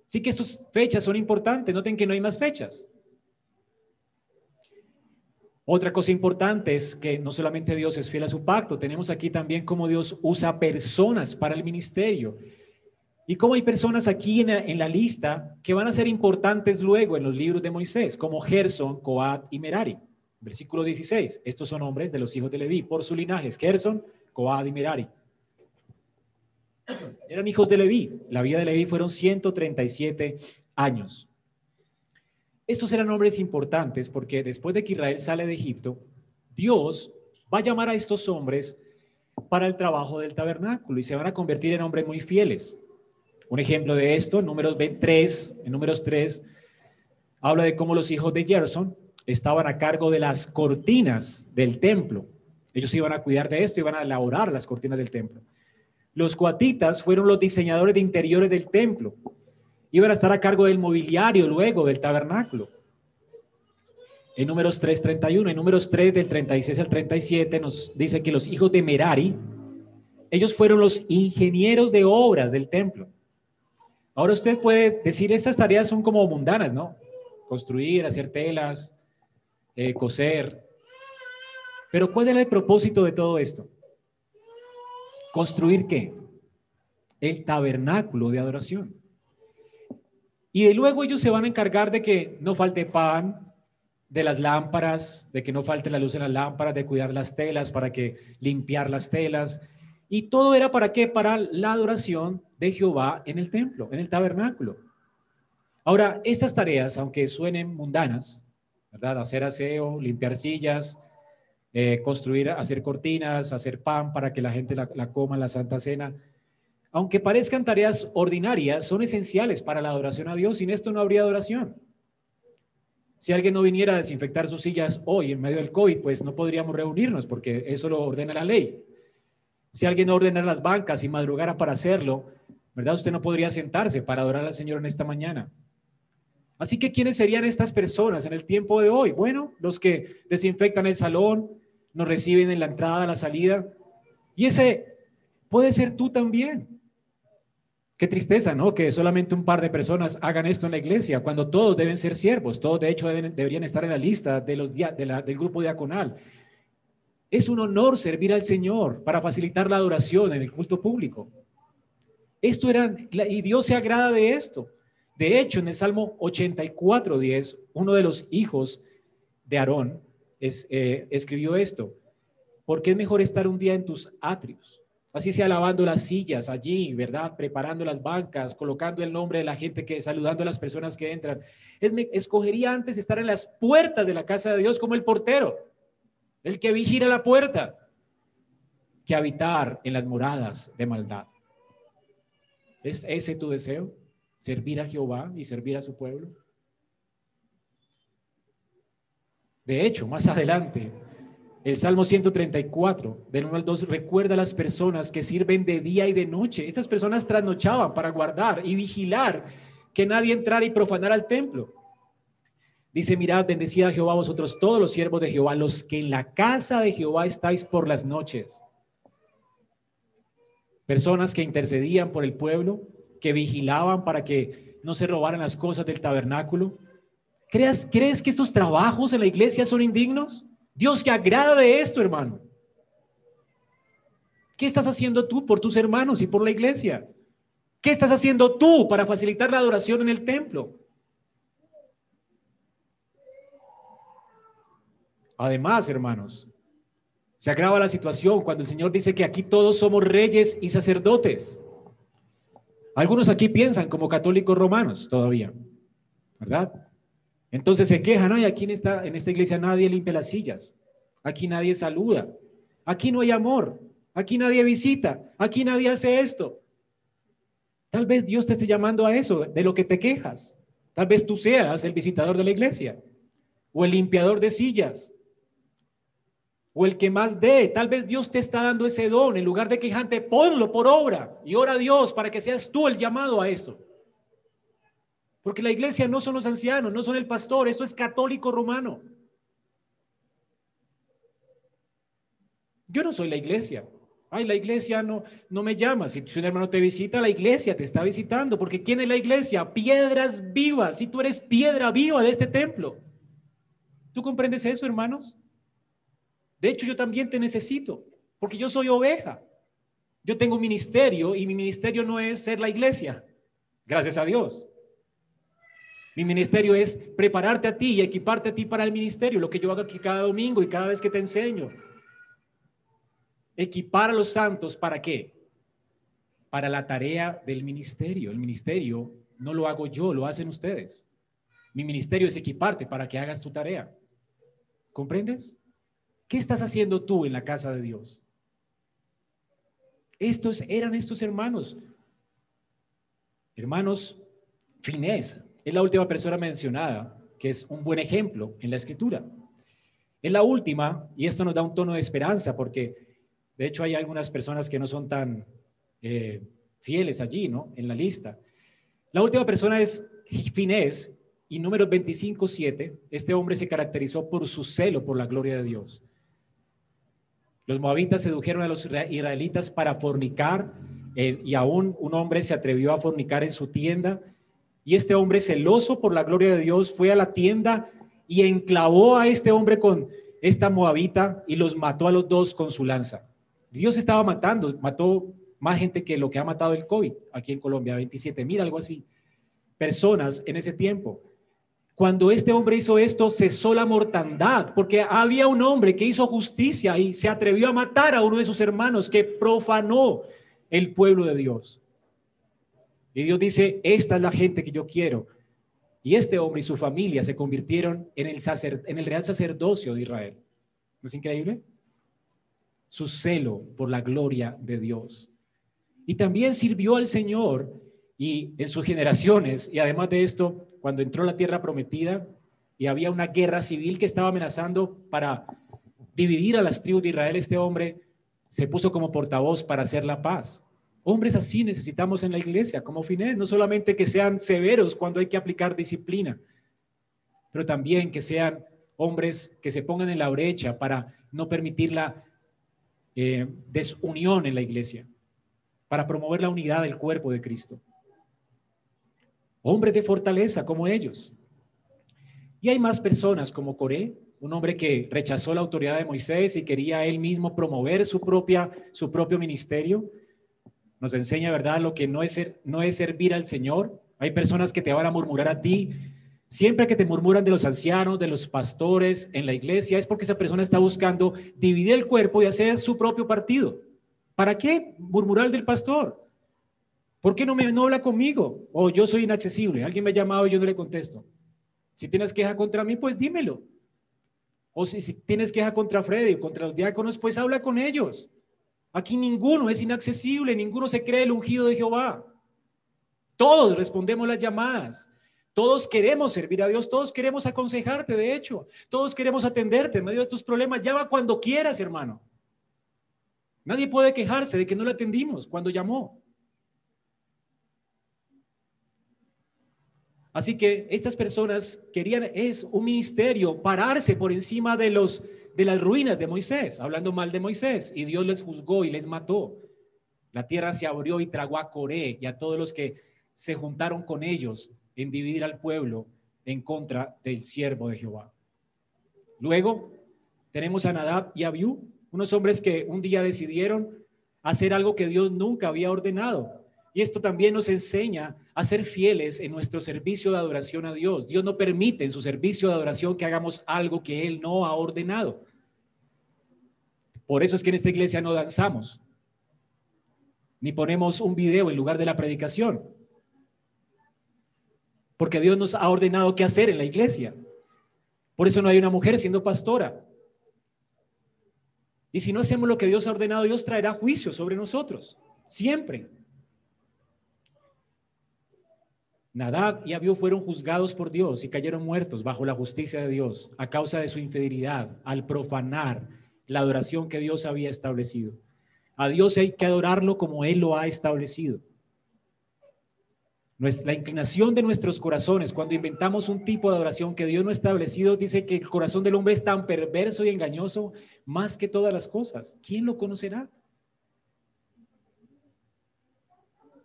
Sí que estas fechas son importantes. Noten que no hay más fechas. Otra cosa importante es que no solamente Dios es fiel a su pacto, tenemos aquí también cómo Dios usa personas para el ministerio. Y cómo hay personas aquí en la, lista que van a ser importantes luego en los libros de Moisés, como Gerson, Coat y Merari. Versículo 16. Estos son hombres de los hijos de Leví por su linaje. Gerson, Coat y Merari. Eran hijos de Leví. La vida de Leví fueron 137 años. Estos eran hombres importantes porque después de que Israel sale de Egipto, Dios va a llamar a estos hombres para el trabajo del tabernáculo y se van a convertir en hombres muy fieles. Un ejemplo de esto, en números 3, en números 3, habla de cómo los hijos de Gerson estaban a cargo de las cortinas del templo. Ellos iban a cuidar de esto, iban a elaborar las cortinas del templo. Los cuatitas fueron los diseñadores de interiores del templo. Iban a estar a cargo del mobiliario luego del tabernáculo. En números 3.31, en números 3 del 36 al 37 nos dice que los hijos de Merari, ellos fueron los ingenieros de obras del templo. Ahora usted puede decir, estas tareas son como mundanas, ¿no? Construir, hacer telas, eh, coser. Pero ¿cuál era el propósito de todo esto? ¿Construir qué? El tabernáculo de adoración. Y de luego ellos se van a encargar de que no falte pan, de las lámparas, de que no falte la luz en las lámparas, de cuidar las telas, para que limpiar las telas. Y todo era para qué? Para la adoración de Jehová en el templo, en el tabernáculo. Ahora, estas tareas, aunque suenen mundanas, ¿verdad? Hacer aseo, limpiar sillas, eh, construir, hacer cortinas, hacer pan para que la gente la, coma la Santa Cena. Aunque parezcan tareas ordinarias, son esenciales para la adoración a Dios. Sin esto no habría adoración. Si alguien no viniera a desinfectar sus sillas hoy en medio del COVID, pues no podríamos reunirnos porque eso lo ordena la ley. Si alguien no ordena las bancas y madrugara para hacerlo, ¿verdad? Usted no podría sentarse para adorar al Señor en esta mañana. Así que, ¿quiénes serían estas personas en el tiempo de hoy? Bueno, los que desinfectan el salón, nos reciben en la entrada, la salida. Y ese puede ser tú también. Qué tristeza, ¿no? Que solamente un par de personas hagan esto en la iglesia, cuando todos deben ser siervos, todos de hecho deberían estar en la lista de los, del grupo diaconal. Es un honor servir al Señor para facilitar la adoración en el culto público. Esto era, y Dios se agrada de esto. De hecho, en el Salmo 84, 10, uno de los hijos de Aarón, eh, escribió esto, porque es mejor estar un día en tus atrios, así sea lavando las sillas allí, ¿verdad? Preparando las bancas, colocando el nombre de la gente que, saludando a las personas que entran. Es, me, escogería antes estar en las puertas de la casa de Dios como el portero, el que vigila la puerta, que habitar en las moradas de maldad. ¿Es ese tu deseo? ¿Servir a Jehová y servir a su pueblo? De hecho, más adelante, el Salmo 134, del 1 al 2, recuerda a las personas que sirven de día y de noche. Estas personas trasnochaban para guardar y vigilar que nadie entrara y profanara el templo. Dice, mirad, bendecida Jehová vosotros todos los siervos de Jehová, los que en la casa de Jehová estáis por las noches. Personas que intercedían por el pueblo, que vigilaban para que no se robaran las cosas del tabernáculo, ¿Crees, ¿Crees que estos trabajos en la iglesia son indignos? Dios que agrada de esto, hermano. ¿Qué estás haciendo tú por tus hermanos y por la iglesia? ¿Qué estás haciendo tú para facilitar la adoración en el templo? Además, hermanos, se agrava la situación cuando el Señor dice que aquí todos somos reyes y sacerdotes. Algunos aquí piensan como católicos romanos todavía, ¿verdad? Entonces se quejan, ay, aquí en esta, en esta iglesia nadie limpia las sillas, aquí nadie saluda, aquí no hay amor, aquí nadie visita, aquí nadie hace esto. Tal vez Dios te esté llamando a eso, de lo que te quejas. Tal vez tú seas el visitador de la iglesia o el limpiador de sillas o el que más dé. Tal vez Dios te está dando ese don. En lugar de quejante, ponlo por obra y ora a Dios para que seas tú el llamado a eso. Porque la iglesia no son los ancianos, no son el pastor, esto es católico romano. Yo no soy la iglesia. Ay, la iglesia no, no me llama. Si, un hermano te visita, la iglesia te está visitando. Porque ¿quién es la iglesia? Piedras vivas. Si tú eres piedra viva de este templo. ¿Tú comprendes eso, hermanos? De hecho, yo también te necesito. Porque yo soy oveja. Yo tengo un ministerio y mi ministerio no es ser la iglesia. Gracias a Dios. Mi ministerio es prepararte a ti y equiparte a ti para el ministerio, lo que yo hago aquí cada domingo y cada vez que te enseño. Equipar a los santos para qué? Para la tarea del ministerio. El ministerio no lo hago yo, lo hacen ustedes. Mi ministerio es equiparte para que hagas tu tarea. ¿Comprendes? ¿Qué estás haciendo tú en la casa de Dios? Estos eran estos hermanos. Hermanos, Finés es la última persona mencionada, que es un buen ejemplo en la escritura. Es la última, y esto nos da un tono de esperanza, porque de hecho, hay algunas personas que no son tan eh, fieles allí, ¿no? En la lista. La última persona es Finés, y número 25.7, este hombre se caracterizó por su celo por la gloria de Dios. Los moabitas sedujeron a los israelitas para fornicar, eh, y aún un hombre se atrevió a fornicar en su tienda, y este hombre celoso por la gloria de Dios fue a la tienda y enclavó a este hombre con esta moabita y los mató a los dos con su lanza. Dios estaba matando, mató más gente que lo que ha matado el COVID aquí en Colombia, 27 mil, algo así, personas en ese tiempo. Cuando este hombre hizo esto, cesó la mortandad, porque había un hombre que hizo justicia y se atrevió a matar a uno de sus hermanos que profanó el pueblo de Dios. Y Dios dice, esta es la gente que yo quiero. Y este hombre y su familia se convirtieron en el, real sacerdocio de Israel. ¿No es increíble? su celo por la gloria de Dios. Y también sirvió al Señor y en sus generaciones, y además de esto, cuando entró la tierra prometida y había una guerra civil que estaba amenazando para dividir a las tribus de Israel, este hombre se puso como portavoz para hacer la paz. Hombres así necesitamos en la iglesia, como Finés, no solamente que sean severos cuando hay que aplicar disciplina, pero también que sean hombres que se pongan en la brecha para no permitir la eh, desunión en la iglesia, para promover la unidad del cuerpo de Cristo. Hombres de fortaleza como ellos. Y hay más personas como Coré, un hombre que rechazó la autoridad de Moisés y quería él mismo promover su, propia, su propio ministerio. Nos enseña, ¿verdad?, lo que no es, ser, no es servir al Señor. Hay personas que te van a murmurar a ti, Siempre que te murmuran de los ancianos, de los pastores en la iglesia, es porque esa persona está buscando dividir el cuerpo y hacer su propio partido. ¿Para qué murmurar del pastor? ¿Por qué no me no habla conmigo? O yo soy inaccesible. Alguien me ha llamado y yo no le contesto. Si tienes queja contra mí, pues dímelo. O si, si tienes queja contra Freddy o contra los diáconos, pues habla con ellos. Aquí ninguno es inaccesible, ninguno se cree el ungido de Jehová. Todos respondemos las llamadas. Todos queremos servir a Dios, todos queremos aconsejarte, de hecho, todos queremos atenderte en medio de tus problemas. Llama cuando quieras, hermano. Nadie puede quejarse de que no le atendimos cuando llamó. Así que estas personas querían, es un ministerio, pararse por encima de, los, de las ruinas de Moisés, hablando mal de Moisés, y Dios les juzgó y les mató. La tierra se abrió y tragó a Coré y a todos los que se juntaron con ellos en dividir al pueblo en contra del siervo de Jehová. Luego tenemos a Nadab y Abiú, unos hombres que un día decidieron hacer algo que Dios nunca había ordenado. Y esto también nos enseña a ser fieles en nuestro servicio de adoración a Dios. Dios no permite en su servicio de adoración que hagamos algo que Él no ha ordenado. Por eso es que en esta iglesia no danzamos, ni ponemos un video en lugar de la predicación porque Dios nos ha ordenado qué hacer en la iglesia. Por eso no hay una mujer siendo pastora. Y si no hacemos lo que Dios ha ordenado, Dios traerá juicio sobre nosotros, siempre. Nadab y Abiú fueron juzgados por Dios y cayeron muertos bajo la justicia de Dios a causa de su infidelidad al profanar la adoración que Dios había establecido. A Dios hay que adorarlo como Él lo ha establecido. La inclinación de nuestros corazones, cuando inventamos un tipo de adoración que Dios no ha establecido, dice que el corazón del hombre es tan perverso y engañoso más que todas las cosas. ¿Quién lo conocerá?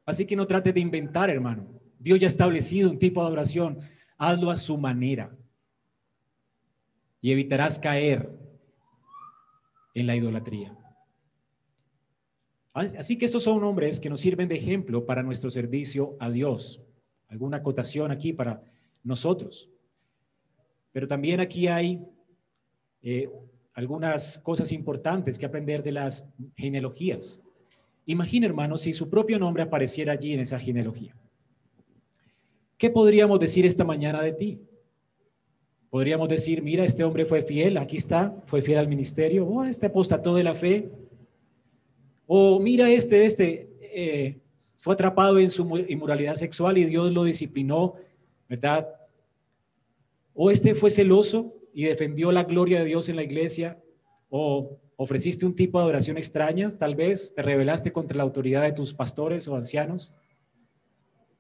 Así que no trate de inventar, hermano. Dios ya ha establecido un tipo de adoración. Hazlo a su manera. Y evitarás caer en la idolatría. Así que estos son hombres que nos sirven de ejemplo para nuestro servicio a Dios. Alguna acotación aquí para nosotros. Pero también aquí hay eh, algunas cosas importantes que aprender de las genealogías. Imagina, hermano, si su propio nombre apareciera allí en esa genealogía. ¿Qué podríamos decir esta mañana de ti? Podríamos decir, mira, este hombre fue fiel, aquí está, fue fiel al ministerio, oh, este apostató de la fe, o mira este, este, eh, fue atrapado en su inmoralidad sexual y Dios lo disciplinó, ¿verdad? O este fue celoso y defendió la gloria de Dios en la iglesia, o ofreciste un tipo de adoración extraña, tal vez te rebelaste contra la autoridad de tus pastores o ancianos.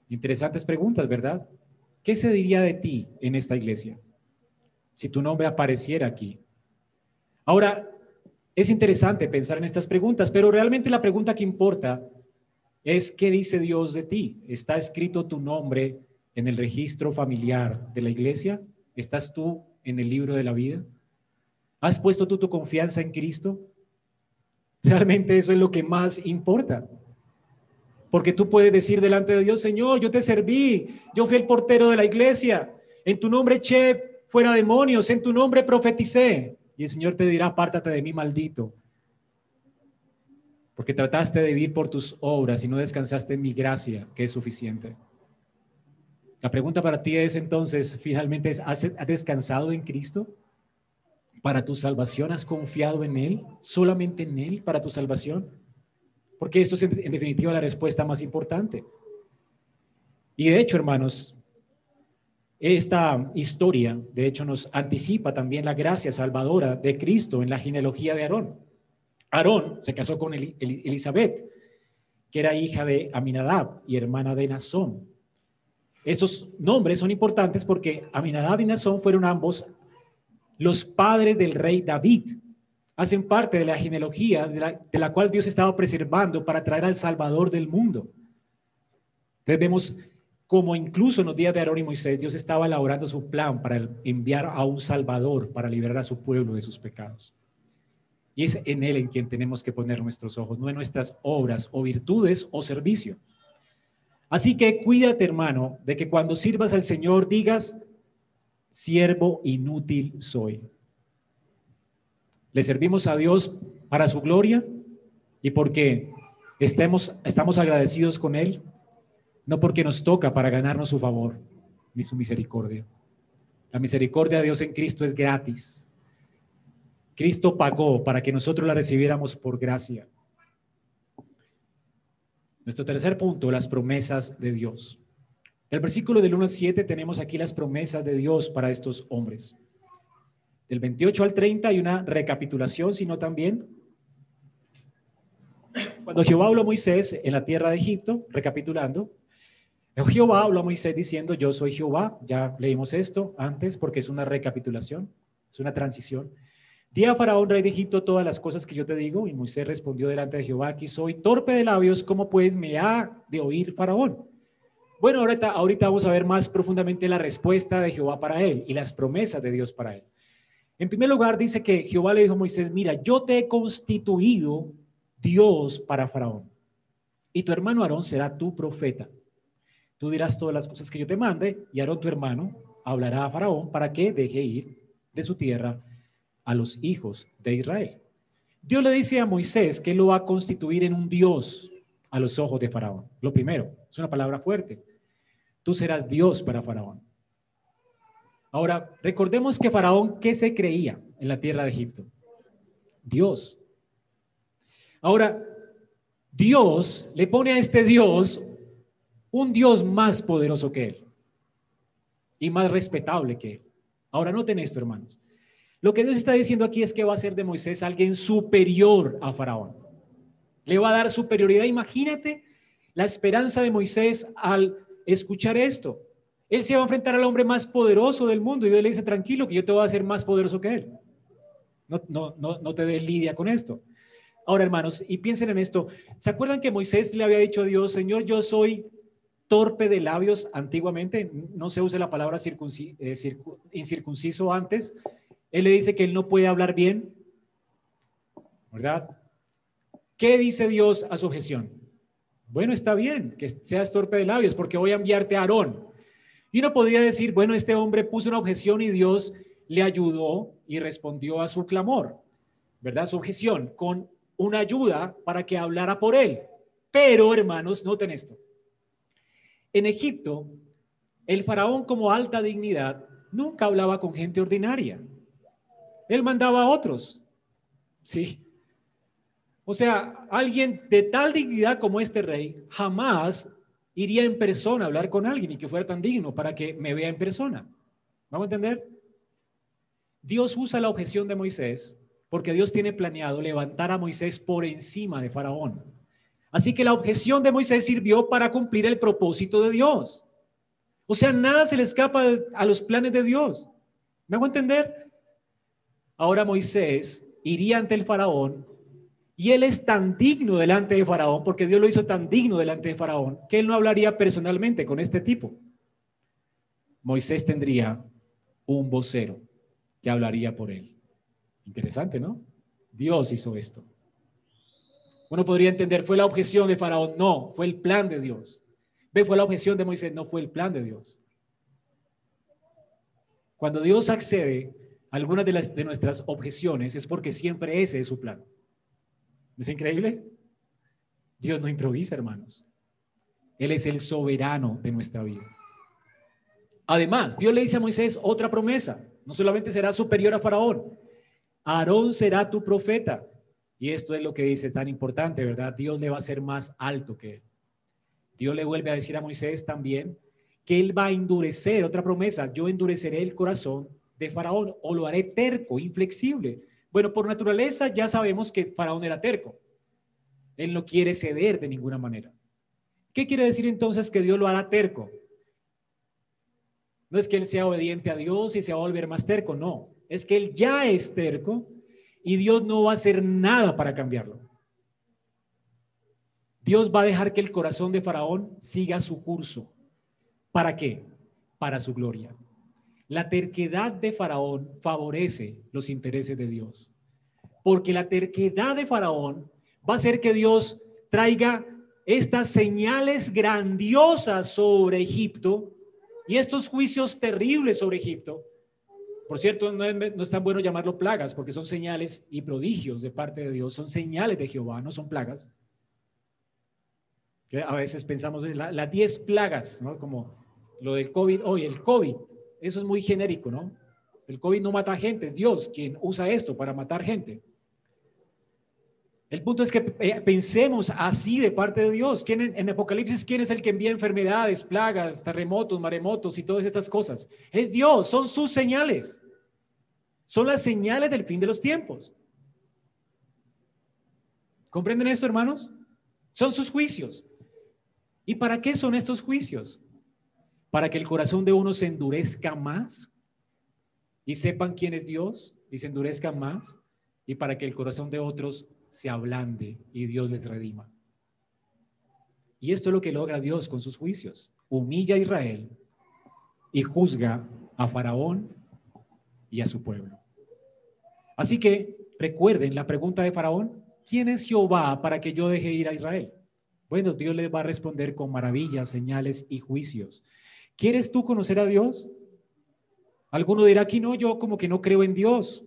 Interesantes preguntas, ¿verdad? ¿Qué se diría de ti en esta iglesia si tu nombre apareciera aquí? Ahora, es interesante pensar en estas preguntas, pero realmente la pregunta que importa es qué dice Dios de ti. ¿Está escrito tu nombre en el registro familiar de la iglesia? ¿Estás tú en el libro de la vida? ¿Has puesto tú tu confianza en Cristo? Realmente eso es lo que más importa. Porque tú puedes decir delante de Dios, Señor, yo te serví, yo fui el portero de la iglesia, en tu nombre eché fuera demonios, en tu nombre profeticé. Y el Señor te dirá, apártate de mí, maldito, porque trataste de vivir por tus obras y no descansaste en mi gracia, que es suficiente. La pregunta para ti es entonces, finalmente, ¿has, descansado en Cristo? ¿Para tu salvación has confiado en Él? ¿Solamente en Él para tu salvación? Porque esto es en definitiva la respuesta más importante. Y de hecho, hermanos, esta historia, de hecho, nos anticipa también la gracia salvadora de Cristo en la genealogía de Aarón. Aarón se casó con Elizabeth, que era hija de Aminadab y hermana de Nazón. Estos nombres son importantes porque Aminadab y Nazón fueron ambos los padres del rey David. Hacen parte de la genealogía de la, de la cual Dios estaba preservando para traer al Salvador del mundo. Entonces vemos como incluso en los días de Aarón y Moisés, Dios estaba elaborando su plan para enviar a un Salvador para liberar a su pueblo de sus pecados. Y es en Él en quien tenemos que poner nuestros ojos, no en nuestras obras o virtudes o servicio. Así que cuídate, hermano, de que cuando sirvas al Señor digas, siervo inútil soy. Le servimos a Dios para su gloria y porque estemos, estamos agradecidos con Él no porque nos toca para ganarnos su favor ni su misericordia. La misericordia de Dios en Cristo es gratis. Cristo pagó para que nosotros la recibiéramos por gracia. Nuestro tercer punto, las promesas de Dios. Del versículo del 1 al 7 tenemos aquí las promesas de Dios para estos hombres. Del 28 al 30 hay una recapitulación, sino también cuando Jehová habló a Moisés en la tierra de Egipto, recapitulando, Jehová habló a Moisés diciendo, yo soy Jehová. Ya leímos esto antes porque es una recapitulación, es una transición. Di a Faraón, rey de Egipto, todas las cosas que yo te digo. Y Moisés respondió delante de Jehová, aquí soy torpe de labios, ¿cómo pues me ha de oír Faraón? Bueno, ahorita, ahorita vamos a ver más profundamente la respuesta de Jehová para él y las promesas de Dios para él. En primer lugar, dice que Jehová le dijo a Moisés, mira, yo te he constituido Dios para Faraón. Y tu hermano Aarón será tu profeta. Tú dirás todas las cosas que yo te mande, y Aarón tu hermano hablará a Faraón para que deje ir de su tierra a los hijos de Israel. Dios le dice a Moisés que lo va a constituir en un Dios a los ojos de Faraón. Lo primero, es una palabra fuerte. Tú serás Dios para Faraón. Ahora, recordemos que Faraón, ¿qué se creía en la tierra de Egipto? Dios. Ahora, Dios le pone a este Dios un Dios más poderoso que él y más respetable que él. Ahora noten esto, hermanos. Lo que Dios está diciendo aquí es que va a ser de Moisés alguien superior a Faraón. Le va a dar superioridad. Imagínate la esperanza de Moisés al escuchar esto. Él se va a enfrentar al hombre más poderoso del mundo y Dios le dice, tranquilo, que yo te voy a hacer más poderoso que él. No, no, no, no te dé lidia con esto. Ahora, hermanos, y piensen en esto. ¿Se acuerdan que Moisés le había dicho a Dios, Señor, yo soy torpe de labios antiguamente? No se usa la palabra eh, incircunciso antes. Él le dice que él no puede hablar bien. ¿Verdad? ¿Qué dice Dios a su objeción? Bueno, está bien que seas torpe de labios porque voy a enviarte a Aarón. Y uno podría decir, bueno, este hombre puso una objeción y Dios le ayudó y respondió a su clamor, ¿verdad? Su objeción con una ayuda para que hablara por él. Pero, hermanos, noten esto. En Egipto, el faraón como alta dignidad nunca hablaba con gente ordinaria. Él mandaba a otros. Sí. O sea, alguien de tal dignidad como este rey jamás iría en persona a hablar con alguien y que fuera tan digno para que me vea en persona. ¿Vamos a entender? Dios usa la objeción de Moisés porque Dios tiene planeado levantar a Moisés por encima de Faraón. Así que la objeción de Moisés sirvió para cumplir el propósito de Dios. O sea, nada se le escapa a los planes de Dios. ¿Me hago entender? Ahora Moisés iría ante el faraón y él es tan digno delante de faraón, porque Dios lo hizo tan digno delante de faraón, que él no hablaría personalmente con este tipo. Moisés tendría un vocero que hablaría por él. Interesante, ¿no? Dios hizo esto. Uno podría entender, fue la objeción de Faraón, no, fue el plan de Dios. Ve, fue la objeción de Moisés, no fue el plan de Dios. Cuando Dios accede a algunas de, de nuestras objeciones es porque siempre ese es su plan. ¿No es increíble? Dios no improvisa, hermanos. Él es el soberano de nuestra vida. Además, Dios le dice a Moisés otra promesa. No solamente será superior a Faraón, Aarón será tu profeta. Y esto es lo que dice, tan importante, ¿verdad? Dios le va a ser más alto que él. Dios le vuelve a decir a Moisés también que él va a endurecer, otra promesa, yo endureceré el corazón de Faraón o lo haré terco, inflexible. Bueno, por naturaleza ya sabemos que Faraón era terco. Él no quiere ceder de ninguna manera. ¿Qué quiere decir entonces que Dios lo hará terco? No es que él sea obediente a Dios y se va a volver más terco, no es que él ya es terco y Dios no va a hacer nada para cambiarlo. Dios va a dejar que el corazón de Faraón siga su curso. ¿Para qué? Para su gloria. La terquedad de Faraón favorece los intereses de Dios. Porque la terquedad de Faraón va a hacer que Dios traiga estas señales grandiosas sobre Egipto y estos juicios terribles sobre Egipto por cierto, no es, tan bueno llamarlo plagas, porque son señales y prodigios de parte de Dios, son señales de Jehová, no son plagas. A veces pensamos en las 10 plagas, ¿no? Como lo del COVID hoy, el COVID, eso es muy genérico, ¿no? El COVID no mata gente, es Dios quien usa esto para matar gente. El punto es que eh, pensemos así de parte de Dios. ¿Quién en, Apocalipsis, ¿quién es el que envía enfermedades, plagas, terremotos, maremotos y todas estas cosas? Es Dios, son sus señales. Son las señales del fin de los tiempos. ¿Comprenden esto, hermanos? Son sus juicios. ¿Y para qué son estos juicios? Para que el corazón de uno se endurezca más y sepan quién es Dios y se endurezcan más y para que el corazón de otros se ablande y Dios les redima. Y esto es lo que logra Dios con sus juicios. Humilla a Israel y juzga a Faraón y a su pueblo. Así que recuerden la pregunta de Faraón, ¿quién es Jehová para que yo deje ir a Israel? Bueno, Dios les va a responder con maravillas, señales y juicios. ¿Quieres tú conocer a Dios? Alguno dirá aquí no, yo como que no creo en Dios.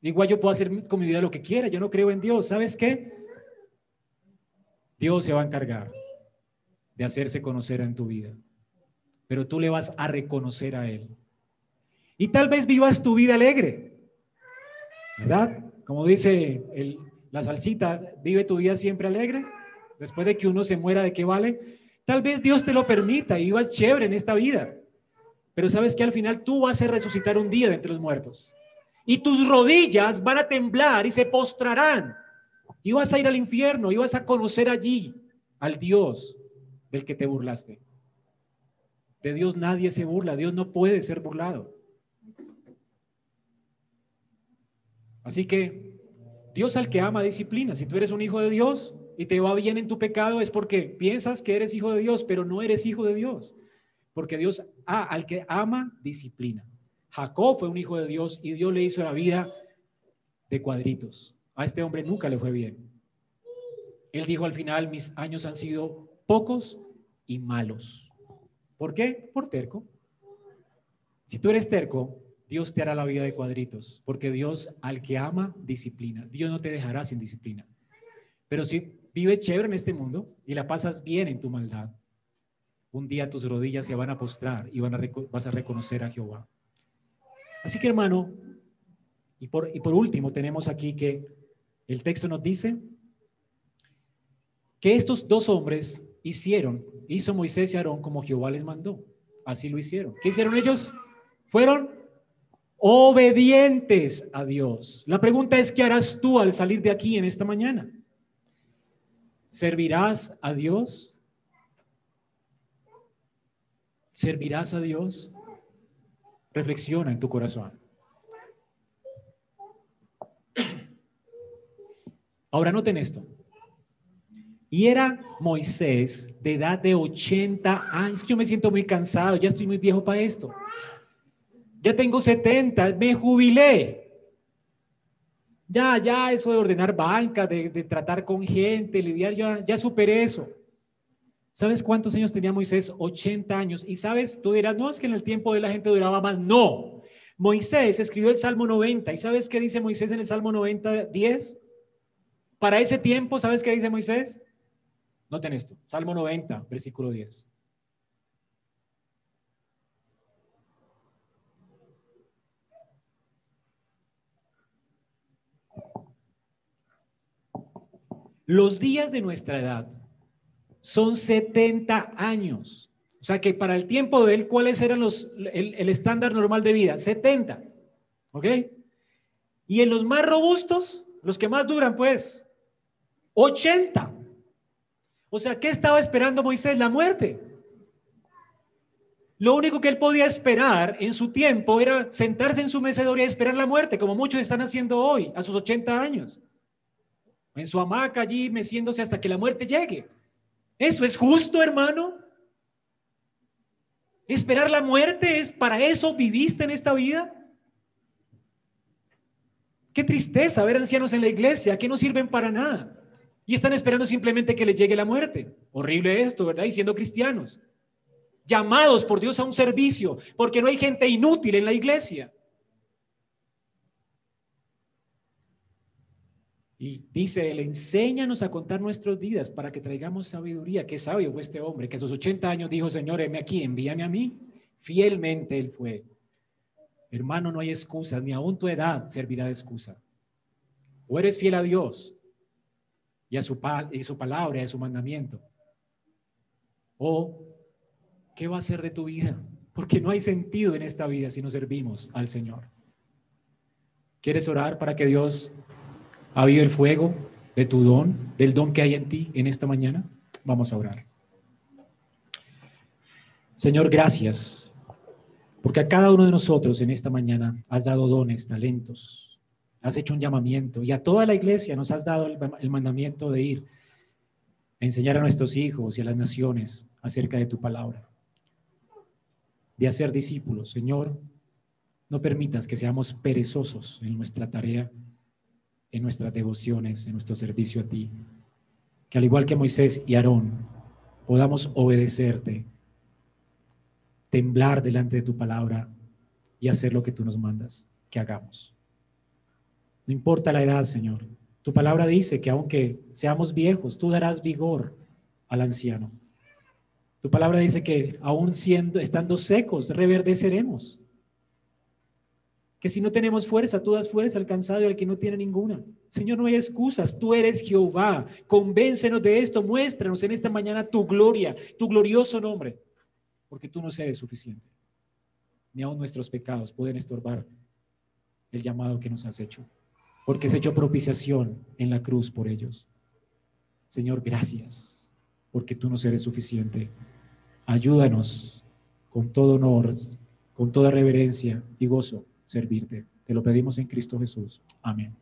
Igual yo puedo hacer con mi vida lo que quiera, yo no creo en Dios. ¿Sabes qué? Dios se va a encargar de hacerse conocer en tu vida, pero tú le vas a reconocer a Él. Y tal vez vivas tu vida alegre, ¿verdad? Como dice la salsita, vive tu vida siempre alegre. Después de que uno se muera, ¿de qué vale? Tal vez Dios te lo permita y vas chévere en esta vida. Pero sabes que al final tú vas a resucitar un día de entre los muertos. Y tus rodillas van a temblar y se postrarán. Y vas a ir al infierno y vas a conocer allí al Dios del que te burlaste. De Dios nadie se burla, Dios no puede ser burlado. Así que Dios al que ama disciplina. Si tú eres un hijo de Dios y te va bien en tu pecado es porque piensas que eres hijo de Dios, pero no eres hijo de Dios. Porque Dios ah, al que ama disciplina. Jacob fue un hijo de Dios y Dios le hizo la vida de cuadritos. A este hombre nunca le fue bien. Él dijo al final, mis años han sido pocos y malos. ¿Por qué? Por terco. Si tú eres terco, Dios te hará la vida de cuadritos, porque Dios al que ama, disciplina. Dios no te dejará sin disciplina. Pero si vives chévere en este mundo y la pasas bien en tu maldad, un día tus rodillas se van a postrar y vas a reconocer a Jehová. Así que hermano, y por, y por último tenemos aquí que el texto nos dice que estos dos hombres hicieron, hizo Moisés y Aarón como Jehová les mandó. Así lo hicieron. ¿Qué hicieron ellos? Fueron obedientes a Dios. La pregunta es, ¿qué harás tú al salir de aquí en esta mañana? ¿Servirás a Dios? ¿Servirás a Dios? Reflexiona en tu corazón. Ahora noten esto. Y era Moisés de edad de 80 años. Yo me siento muy cansado, ya estoy muy viejo para esto ya tengo 70, me jubilé. Ya, ya, eso de ordenar banca, de, tratar con gente, lidiar, ya, ya superé eso. ¿Sabes cuántos años tenía Moisés? 80 años. Y sabes, tú dirás, no, es que en el tiempo de la gente duraba más. No. Moisés escribió el Salmo 90. ¿Y sabes qué dice Moisés en el Salmo 90, 10? Para ese tiempo, ¿sabes qué dice Moisés? Noten esto. Salmo 90, versículo 10. Los días de nuestra edad son 70 años. O sea que para el tiempo de él, ¿cuáles eran los, el, estándar normal de vida? 70. ¿Ok? Y en los más robustos, los que más duran, pues, 80. O sea, ¿qué estaba esperando Moisés? La muerte. Lo único que él podía esperar en su tiempo era sentarse en su mecedora y esperar la muerte, como muchos están haciendo hoy, a sus 80 años en su hamaca allí meciéndose hasta que la muerte llegue. ¿Eso es justo, hermano? ¿Esperar la muerte es para eso viviste en esta vida? Qué tristeza ver ancianos en la iglesia que no sirven para nada y están esperando simplemente que les llegue la muerte. Horrible esto, ¿verdad? Y siendo cristianos, llamados por Dios a un servicio, porque no hay gente inútil en la iglesia. Y dice él, enséñanos a contar nuestros días para que traigamos sabiduría. Qué sabio fue este hombre, que a sus 80 años dijo, Señor, heme aquí, envíame a mí. Fielmente él fue. Hermano, no hay excusa, ni aún tu edad servirá de excusa. O eres fiel a Dios y a su, su palabra y a su mandamiento. O, ¿qué va a ser de tu vida? Porque no hay sentido en esta vida si no servimos al Señor. ¿Quieres orar para que Dios ¿Ha habido el fuego de tu don, del don que hay en ti en esta mañana? Vamos a orar. Señor, gracias, porque a cada uno de nosotros en esta mañana has dado dones, talentos, has hecho un llamamiento y a toda la iglesia nos has dado el, mandamiento de ir a enseñar a nuestros hijos y a las naciones acerca de tu palabra, de hacer discípulos. Señor, no permitas que seamos perezosos en nuestra tarea en nuestras devociones, en nuestro servicio a ti. Que al igual que Moisés y Aarón, podamos obedecerte, temblar delante de tu palabra y hacer lo que tú nos mandas que hagamos. No importa la edad, Señor. Tu palabra dice que aunque seamos viejos, tú darás vigor al anciano. Tu palabra dice que aún siendo, estando secos, reverdeceremos que si no tenemos fuerza, tú das fuerza al y al que no tiene ninguna. Señor, no hay excusas, tú eres Jehová. Convéncenos de esto, muéstranos en esta mañana tu gloria, tu glorioso nombre, porque tú no eres suficiente. Ni aun nuestros pecados pueden estorbar el llamado que nos has hecho, porque has hecho propiciación en la cruz por ellos. Señor, gracias, porque tú no eres suficiente. Ayúdanos con todo honor, con toda reverencia y gozo servirte. Te lo pedimos en Cristo Jesús. Amén.